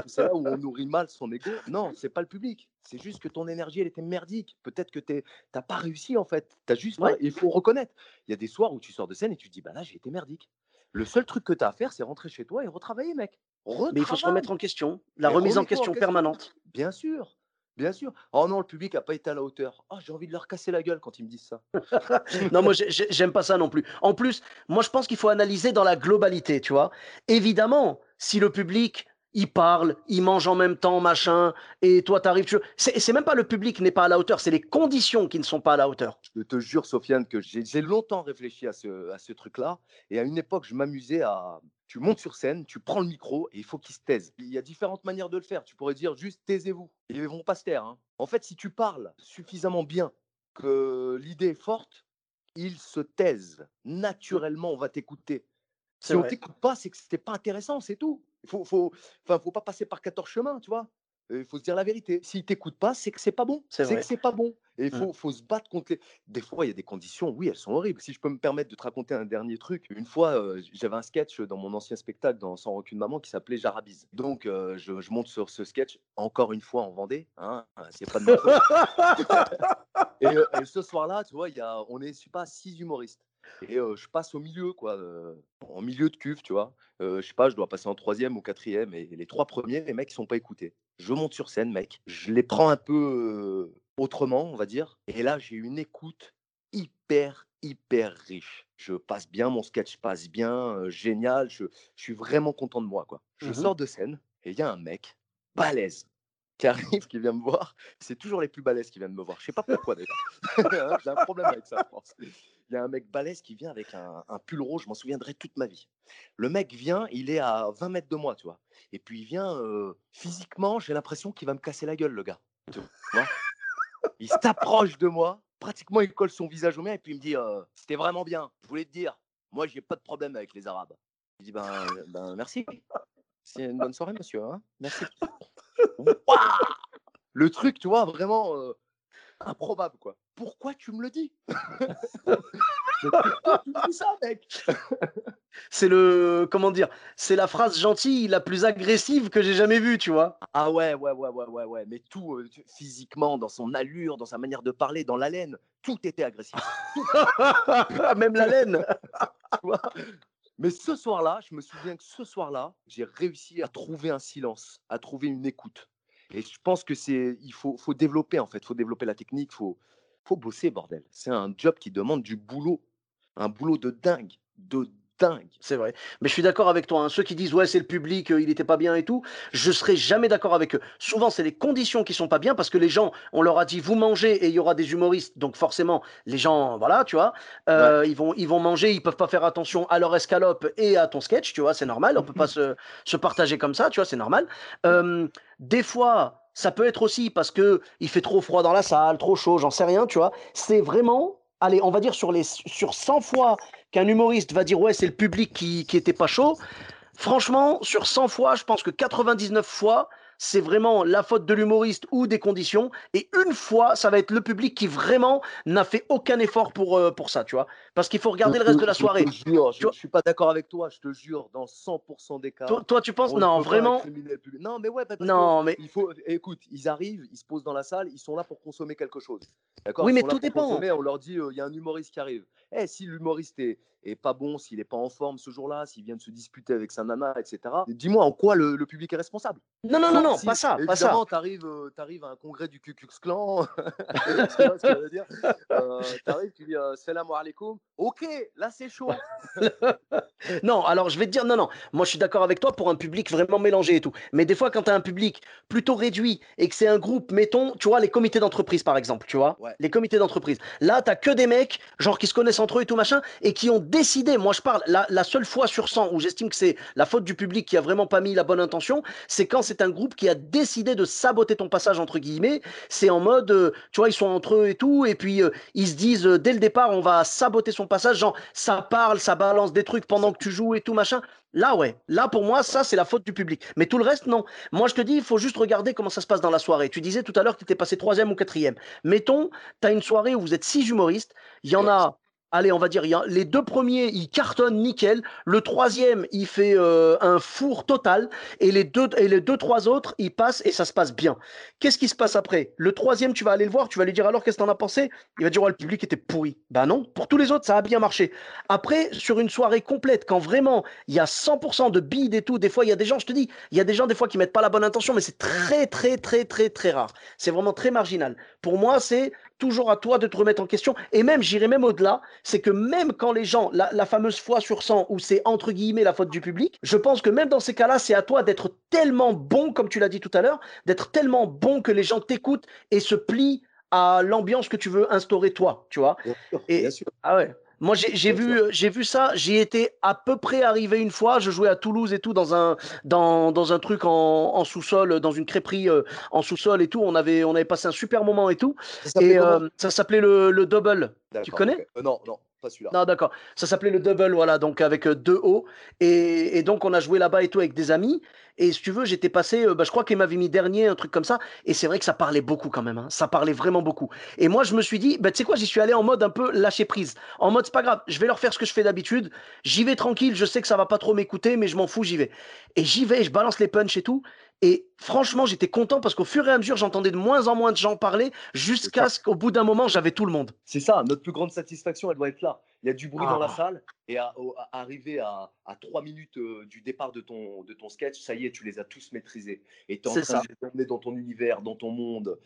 c'est là où on nourrit mal son ego. Non, c'est pas le public. C'est juste que ton énergie, elle était merdique. Peut-être que tu n'as pas réussi, en fait. As juste Il faut reconnaître. Il y a des soirs où tu sors de scène et tu te dis, bah là, j'ai été merdique. Le seul truc que tu as à faire, c'est rentrer chez toi et retravailler, mec. Mais il faut se remettre en question. La remise en question permanente. Bien sûr. Bien sûr. Oh non, le public n'a pas été à la hauteur. Oh, j'ai envie de leur casser la gueule quand ils me disent ça. <laughs> non, moi, j'aime pas ça non plus. En plus, moi, je pense qu'il faut analyser dans la globalité, tu vois. Évidemment, si le public il parle, il mange en même temps, machin, et toi, tu arrives. C'est même pas le public n'est pas à la hauteur, c'est les conditions qui ne sont pas à la hauteur. Je te jure, Sofiane, que j'ai longtemps réfléchi à ce, à ce truc-là, et à une époque, je m'amusais à. Tu montes sur scène, tu prends le micro, et il faut qu'ils se taisent. Il y a différentes manières de le faire. Tu pourrais dire juste taisez-vous. Ils vont pas se taire. Hein. En fait, si tu parles suffisamment bien, que l'idée est forte, ils se taisent. Naturellement, on va t'écouter. Si on t'écoute pas, c'est que c'était pas intéressant, c'est tout. Il faut, faut, faut pas passer par 14 chemins, tu vois? Il faut se dire la vérité. S'il t'écoute pas, c'est que c'est pas bon. C'est que c'est pas bon. Et il mmh. faut, faut, se battre contre les. Des fois, il y a des conditions, oui, elles sont horribles. Si je peux me permettre de te raconter un dernier truc, une fois, j'avais un sketch dans mon ancien spectacle dans Sans recul maman qui s'appelait Jarabise. Donc, je, je, monte sur ce sketch, encore une fois en Vendée. Hein, c'est pas de ma <laughs> et, et, ce soir-là, tu vois, y a, on est, je sais pas, six humoristes. Et je passe au milieu, quoi, en milieu de cuve, tu vois. je sais pas, je dois passer en troisième ou quatrième. Et les trois premiers, les mecs, ils sont pas écoutés. Je monte sur scène, mec. Je les prends un peu autrement, on va dire. Et là, j'ai une écoute hyper, hyper riche. Je passe bien, mon sketch passe bien, génial. Je, suis vraiment content de moi, quoi. Je mmh sors de scène et il y a un mec balèze <laughs> qui arrive, qui vient me voir. C'est toujours les plus balèzes qui viennent me voir. Je sais pas pourquoi d'ailleurs. <laughs> J'ai un problème avec ça, je pense. Il y a un mec balèze qui vient avec un, pull rouge, je m'en souviendrai toute ma vie. Le mec vient, il est à 20 mètres de moi, tu vois. Et puis il vient, physiquement, j'ai l'impression qu'il va me casser la gueule, le gars. Il s'approche de moi, pratiquement il colle son visage au mien et puis il me dit C'était vraiment bien, je voulais te dire, moi j'ai pas de problème avec les Arabes. Je dis Ben, ben merci. C'est une bonne soirée, monsieur. Hein merci. le truc, tu vois, vraiment improbable, quoi. Pourquoi tu me le <laughs> dis? Ça, mec? C'est le. Comment dire C'est la phrase gentille la plus agressive que j'ai jamais vue, tu vois. Ah ouais, ouais, ouais, ouais, ouais, ouais. Mais tout, physiquement, dans son allure, dans sa manière de parler, dans l'haleine, tout était agressif. <laughs> Même l'haleine <laughs> Mais ce soir-là, je me souviens que ce soir-là, j'ai réussi à trouver un silence, à trouver une écoute. Et je pense que c'est, il faut, faut développer en fait, faut développer la technique, faut, faut bosser bordel. C'est un job qui demande du boulot, un boulot de dingue, de dingue. C'est vrai. Mais je suis d'accord avec toi. Hein. Ceux qui disent ouais c'est le public, euh, il n'était pas bien et tout, je serai jamais d'accord avec eux. Souvent c'est les conditions qui sont pas bien parce que les gens, on leur a dit vous mangez et il y aura des humoristes, donc forcément les gens, voilà, tu vois, euh, ils vont ils vont manger, ils peuvent pas faire attention à leur escalope et à ton sketch, tu vois, c'est normal. On peut pas se, se partager comme ça, tu vois, c'est normal. des fois. Ça peut être aussi parce que il fait trop froid dans la salle, trop chaud, j'en sais rien, tu vois. C'est vraiment allez, on va dire sur, les, sur 100 fois qu'un humoriste va dire ouais, c'est le public qui, qui était pas chaud, franchement, sur 100 fois, je pense que 99 fois, c'est vraiment la faute de l'humoriste ou des conditions. Et une fois, ça va être le public qui vraiment n'a fait aucun effort pour, euh, pour ça, tu vois. Parce qu'il faut regarder le reste de la soirée. Je, te jure, je, suis pas d'accord avec toi, je te jure, dans 100% des cas. Toi, tu penses Non, vraiment. Non, mais ouais, parce non, mais... il faut. Écoute, ils arrivent, ils se posent dans la salle, ils sont là pour consommer quelque chose. D'accord Oui, mais tout dépend. on leur dit, euh, il y a un humoriste qui arrive. Eh, si l'humoriste est, est pas bon, s'il n'est pas en forme ce jour-là, s'il vient de se disputer avec sa nana, etc. Dis-moi en quoi le, public est responsable? Non, non, non, non, pas ça. Pas ça. tu arrives, euh, arrives, à un congrès du Ku Klux Klan, <laughs> tu vois ce que je veux dire? Euh, tu dis euh, Salam alaikum. Ok, là c'est chaud. <laughs> non, alors je vais te dire, non, non, moi je suis d'accord avec toi pour un public vraiment mélangé et tout. Mais des fois, quand tu as un public plutôt réduit et que c'est un groupe, mettons, tu vois, les comités d'entreprise par exemple, tu vois, les comités d'entreprise. Là, tu que des mecs, genre qui se connaissent entre eux et tout machin, et qui ont décidé, moi je parle, la, seule fois sur 100 où j'estime que c'est la faute du public qui a vraiment pas mis la bonne intention, c'est quand c'est un groupe qui a décidé de saboter ton passage, entre guillemets. C'est en mode, euh, tu vois, ils sont entre eux et tout, et puis euh, ils se disent euh, dès le départ, on va saboter son passage, genre ça parle, ça balance des trucs pendant que tu joues et tout machin. Là, ouais. Là, pour moi, ça, c'est la faute du public. Mais tout le reste, non. Moi, je te dis, il faut juste regarder comment ça se passe dans la soirée. Tu disais tout à l'heure que tu étais passé troisième ou quatrième. Mettons, tu as une soirée où vous êtes six humoristes. Il y en a allez, on va dire, les deux premiers, ils cartonnent nickel. Le troisième, il fait euh, un four total. Et les, deux, et les deux, trois autres, ils passent et ça se passe bien. Qu'est-ce qui se passe après? Le troisième, tu vas aller le voir, tu vas lui dire alors, qu'est-ce que t'en as pensé? Il va dire, oh, le public était pourri. Ben non, pour tous les autres, ça a bien marché. Après, sur une soirée complète, quand vraiment il y a 100% de bide et tout, des fois, il y a des gens, je te dis, il y a des gens, des fois, qui mettent pas la bonne intention, mais c'est très, très, très, très, très rare. C'est vraiment très marginal. Pour moi, c'est toujours à toi de te remettre en question. Et même, j'irai même au-delà, c'est que même quand les gens, la, fameuse foi sur 100, où c'est entre guillemets la faute du public, je pense que même dans ces cas-là, c'est à toi d'être tellement bon, comme tu l'as dit tout à l'heure, d'être tellement bon que les gens t'écoutent et se plient à l'ambiance que tu veux instaurer toi, tu vois. et, sûr. Ah ouais. Moi, j'ai vu, euh, j'ai vu ça. J'y étais à peu près arrivé une fois. Je jouais à Toulouse et tout dans un, dans, dans un truc en, en sous-sol, dans une crêperie euh, en sous-sol et tout. On avait, on avait passé un super moment et tout. Ça et euh, ça s'appelait le, le Double. Tu connais? Non, non. Non, d'accord. Ça s'appelait le double, voilà, donc avec deux O. Et, donc, on a joué là-bas et tout avec des amis. Et si tu veux, j'étais passé, bah, je crois qu'il m'avait mis dernier, un truc comme ça. Et c'est vrai que ça parlait beaucoup quand même. Hein. Ça parlait vraiment beaucoup. Et moi, je me suis dit, bah, tu sais quoi, j'y suis allé en mode un peu lâcher prise. En mode, c'est pas grave, je vais leur faire ce que je fais d'habitude. J'y vais tranquille, je sais que ça va pas trop m'écouter, mais je m'en fous, j'y vais. Et j'y vais, je balance les punchs et tout. Et franchement, j'étais content parce qu'au fur et à mesure, j'entendais de moins en moins de gens parler jusqu'à ce qu'au bout d'un moment, j'avais tout le monde. C'est ça, notre plus grande satisfaction, elle doit être là. Il y a du bruit dans la ah. salle et à, arriver à, à, trois minutes euh, du départ de ton, de ton sketch, ça y est, tu les as tous maîtrisés. Et tu es en train de les dans ton univers, dans ton monde.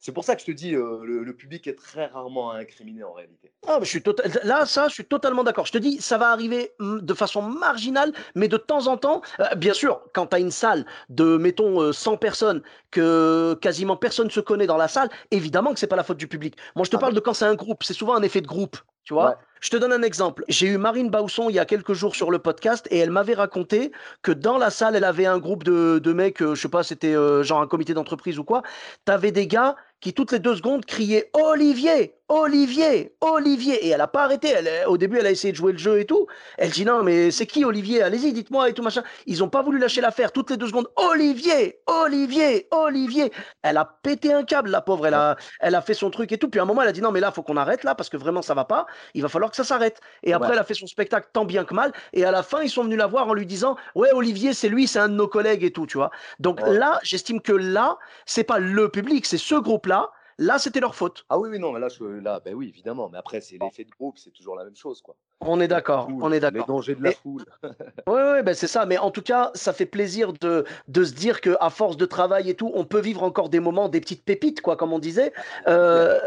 C'est pour ça que je te dis, euh, le, public est très rarement incriminé en réalité. Ah, je suis tota-, Là, ça, je suis totalement d'accord. Je te dis, ça va arriver mm, de façon marginale, mais de temps en temps, euh, bien sûr, quand tu as une salle de, mettons, 100 euh, personnes, que quasiment personne ne se connaît dans la salle, évidemment que c'est pas la faute du public. Moi, je te ah parle de quand c'est un groupe, c'est souvent un effet de groupe. Tu vois Je te donne un exemple. J'ai eu Marine Bausson il y a quelques jours sur le podcast et elle m'avait raconté que dans la salle, elle avait un groupe de, de mecs, je sais pas, c'était genre un comité d'entreprise ou quoi. Tu avais des gars qui toutes les deux secondes criait Olivier, Olivier, Olivier. Et elle n'a pas arrêté. Elle, au début, elle a essayé de jouer le jeu et tout. Elle dit non, mais c'est qui Olivier? Allez-y, dites-moi et tout machin. Ils n'ont pas voulu lâcher l'affaire. Toutes les deux secondes, Olivier, Olivier, Olivier. Elle a pété un câble, la pauvre. Elle a, elle a fait son truc et tout. Puis à un moment, elle a dit non, mais là, faut qu'on arrête là parce que vraiment, ça va pas. Il va falloir que ça s'arrête. Et après, elle a fait son spectacle tant bien que mal. Et à la fin, ils sont venus la voir en lui disant ouais, Olivier, c'est lui, c'est un de nos collègues et tout, tu vois. Donc là, j'estime que là, c'est pas le public, c'est ce groupe-là Là, c'était leur faute. Ah oui, oui, non, là, je, là ben oui, évidemment. Mais après, c'est l'effet de groupe, c'est toujours la même chose, quoi. On est d'accord, on est d'accord. Les dangers de la foule. <laughs> oui, oui, ben c'est ça. Mais en tout cas, ça fait plaisir de, de se dire qu'à force de travail et tout, on peut vivre encore des moments, des petites pépites, quoi, comme on disait. Euh,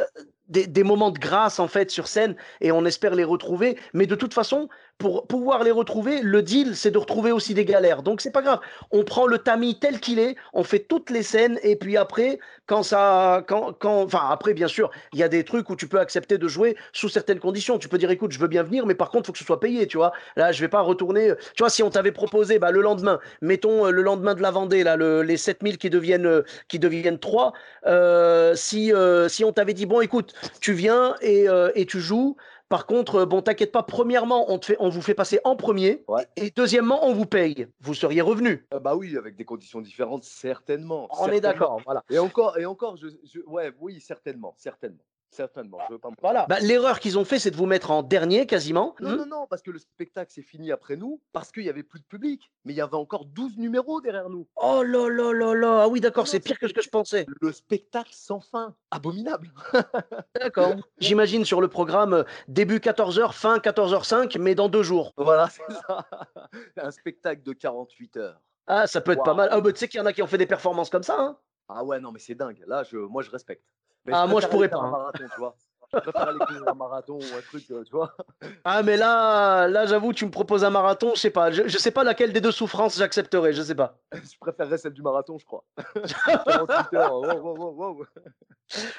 des, des, moments de grâce en fait sur scène et on espère les retrouver. Mais de toute façon, pour pouvoir les retrouver, le deal, c'est de retrouver aussi des galères. Donc c'est pas grave. On prend le tamis tel qu'il est, on fait toutes les scènes, et puis après, quand ça, quand, quand, enfin après, bien sûr, il y a des trucs où tu peux accepter de jouer sous certaines conditions. Tu peux dire, écoute, je veux bien venir, mais par contre, faut que ce soit payé, tu vois. Là, je vais pas retourner. Tu vois, si on t'avait proposé, bah, le lendemain, mettons euh, le lendemain de la Vendée, là, le, les 7000 qui deviennent, euh, qui deviennent 3, euh, si, si on t'avait dit, bon, écoute, tu viens et, et tu joues Par contre, euh, bon, t'inquiète pas. Premièrement, on, te fait, on vous fait passer en premier. Ouais. Et deuxièmement, on vous paye. Vous seriez revenu. Euh, bah oui, avec des conditions différentes, certainement. On est d'accord. Voilà. Et encore, et encore, je, je- ouais, oui, certainement, certainement, certainement. Je veux pas me Voilà. Bah, L'erreur qu'ils ont fait, c'est de vous mettre en dernier quasiment. Non, Hmm non, non, parce que le spectacle s'est fini après nous, parce qu'il y avait plus de public. Mais il y avait encore 12 numéros derrière nous. Oh là là là là. Ah oui, d'accord, c'est pire que ce que je pensais. Le spectacle sans fin, abominable. <laughs> D'accord. J'imagine sur le programme euh, début 14h, fin 14h05, mais dans deux jours. Voilà, c'est ça. <laughs> Un spectacle de 48 heures. Ah, ça peut être pas mal. Ah, bah, tu sais qu'il y en a qui ont fait des performances comme ça. Hein Ah ouais, non, mais c'est dingue. Là, je, moi, je respecte. Mais Ah, moi, je pourrais pas, un hein. marathon, tu vois. Je préfère aller courir un marathon ou un truc, euh, tu vois. ah, mais là, là, j'avoue, tu me proposes un marathon, je sais pas. Je, je sais pas laquelle des deux souffrances j'accepterais, je sais pas. <laughs> Je préférerais celle du marathon, je crois. <laughs> 48 heures, wow, wow, wow, wow.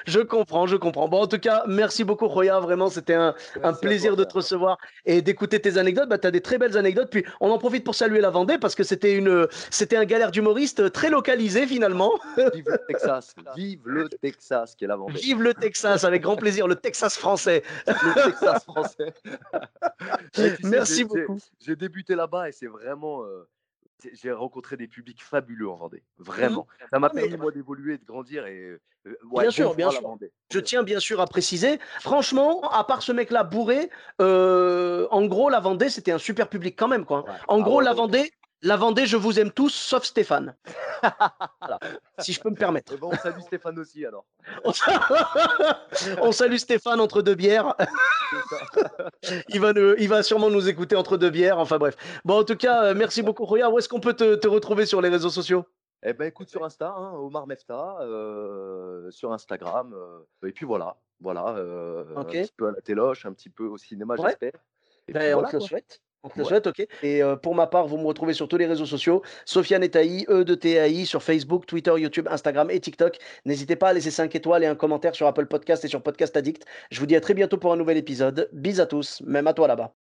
Je comprends, je comprends. Bon, en tout cas, merci beaucoup, Roya. Vraiment, c'était un, plaisir toi, de te recevoir et d'écouter tes anecdotes. Bah, tu as des très belles anecdotes. Puis, on en profite pour saluer la Vendée parce que c'était une, c'était un galère d'humoriste très localisé finalement. Vive le Texas, <laughs> vive le Texas, qui est la Vendée. Vive le Texas, avec grand plaisir, le Texas français. le Texas français. <laughs> Et tu sais, Merci beaucoup. J'ai débuté là-bas et c'est vraiment. euh, j'ai rencontré des publics fabuleux en Vendée. Vraiment. Ça m'a Ah, mais- permis, moi, d'évoluer, de grandir. Et, euh, ouais, Bien sûr, bien sûr. Je tiens bien sûr à préciser, franchement, à part ce mec-là bourré, euh, en gros, la Vendée, c'était un super public quand même. Quoi. Ouais. En Ah gros, ouais, la. Vendée, la Vendée, je vous aime tous, sauf Stéphane. <laughs> Voilà, si je peux me permettre. Eh ben, on salue Stéphane aussi, alors. On <laughs> salue Stéphane entre deux bières. Il va, nous- il va sûrement nous écouter entre deux bières. Enfin bref. Bon, en tout cas, euh, merci beaucoup, Roya. Où est-ce qu'on peut te, te retrouver sur les réseaux sociaux? Eh ben, écoute, sur Insta, hein, Omar Mefta, euh, sur Instagram. euh, et puis voilà. Voilà. euh. Un petit peu à la téloche, un petit peu au cinéma, Ouais. j'espère. Et puis Ben, voilà, On te le souhaite. Ouais. ok. Et euh, pour ma part, vous me retrouvez sur tous les réseaux sociaux. Sofiane Etaï, E de TAI, sur Facebook, Twitter, YouTube, Instagram et TikTok. N'hésitez pas à laisser 5 étoiles et un commentaire sur Apple Podcast et sur Podcast Addict. Je vous dis à très bientôt pour un nouvel épisode. Bis à tous, même à toi là-bas.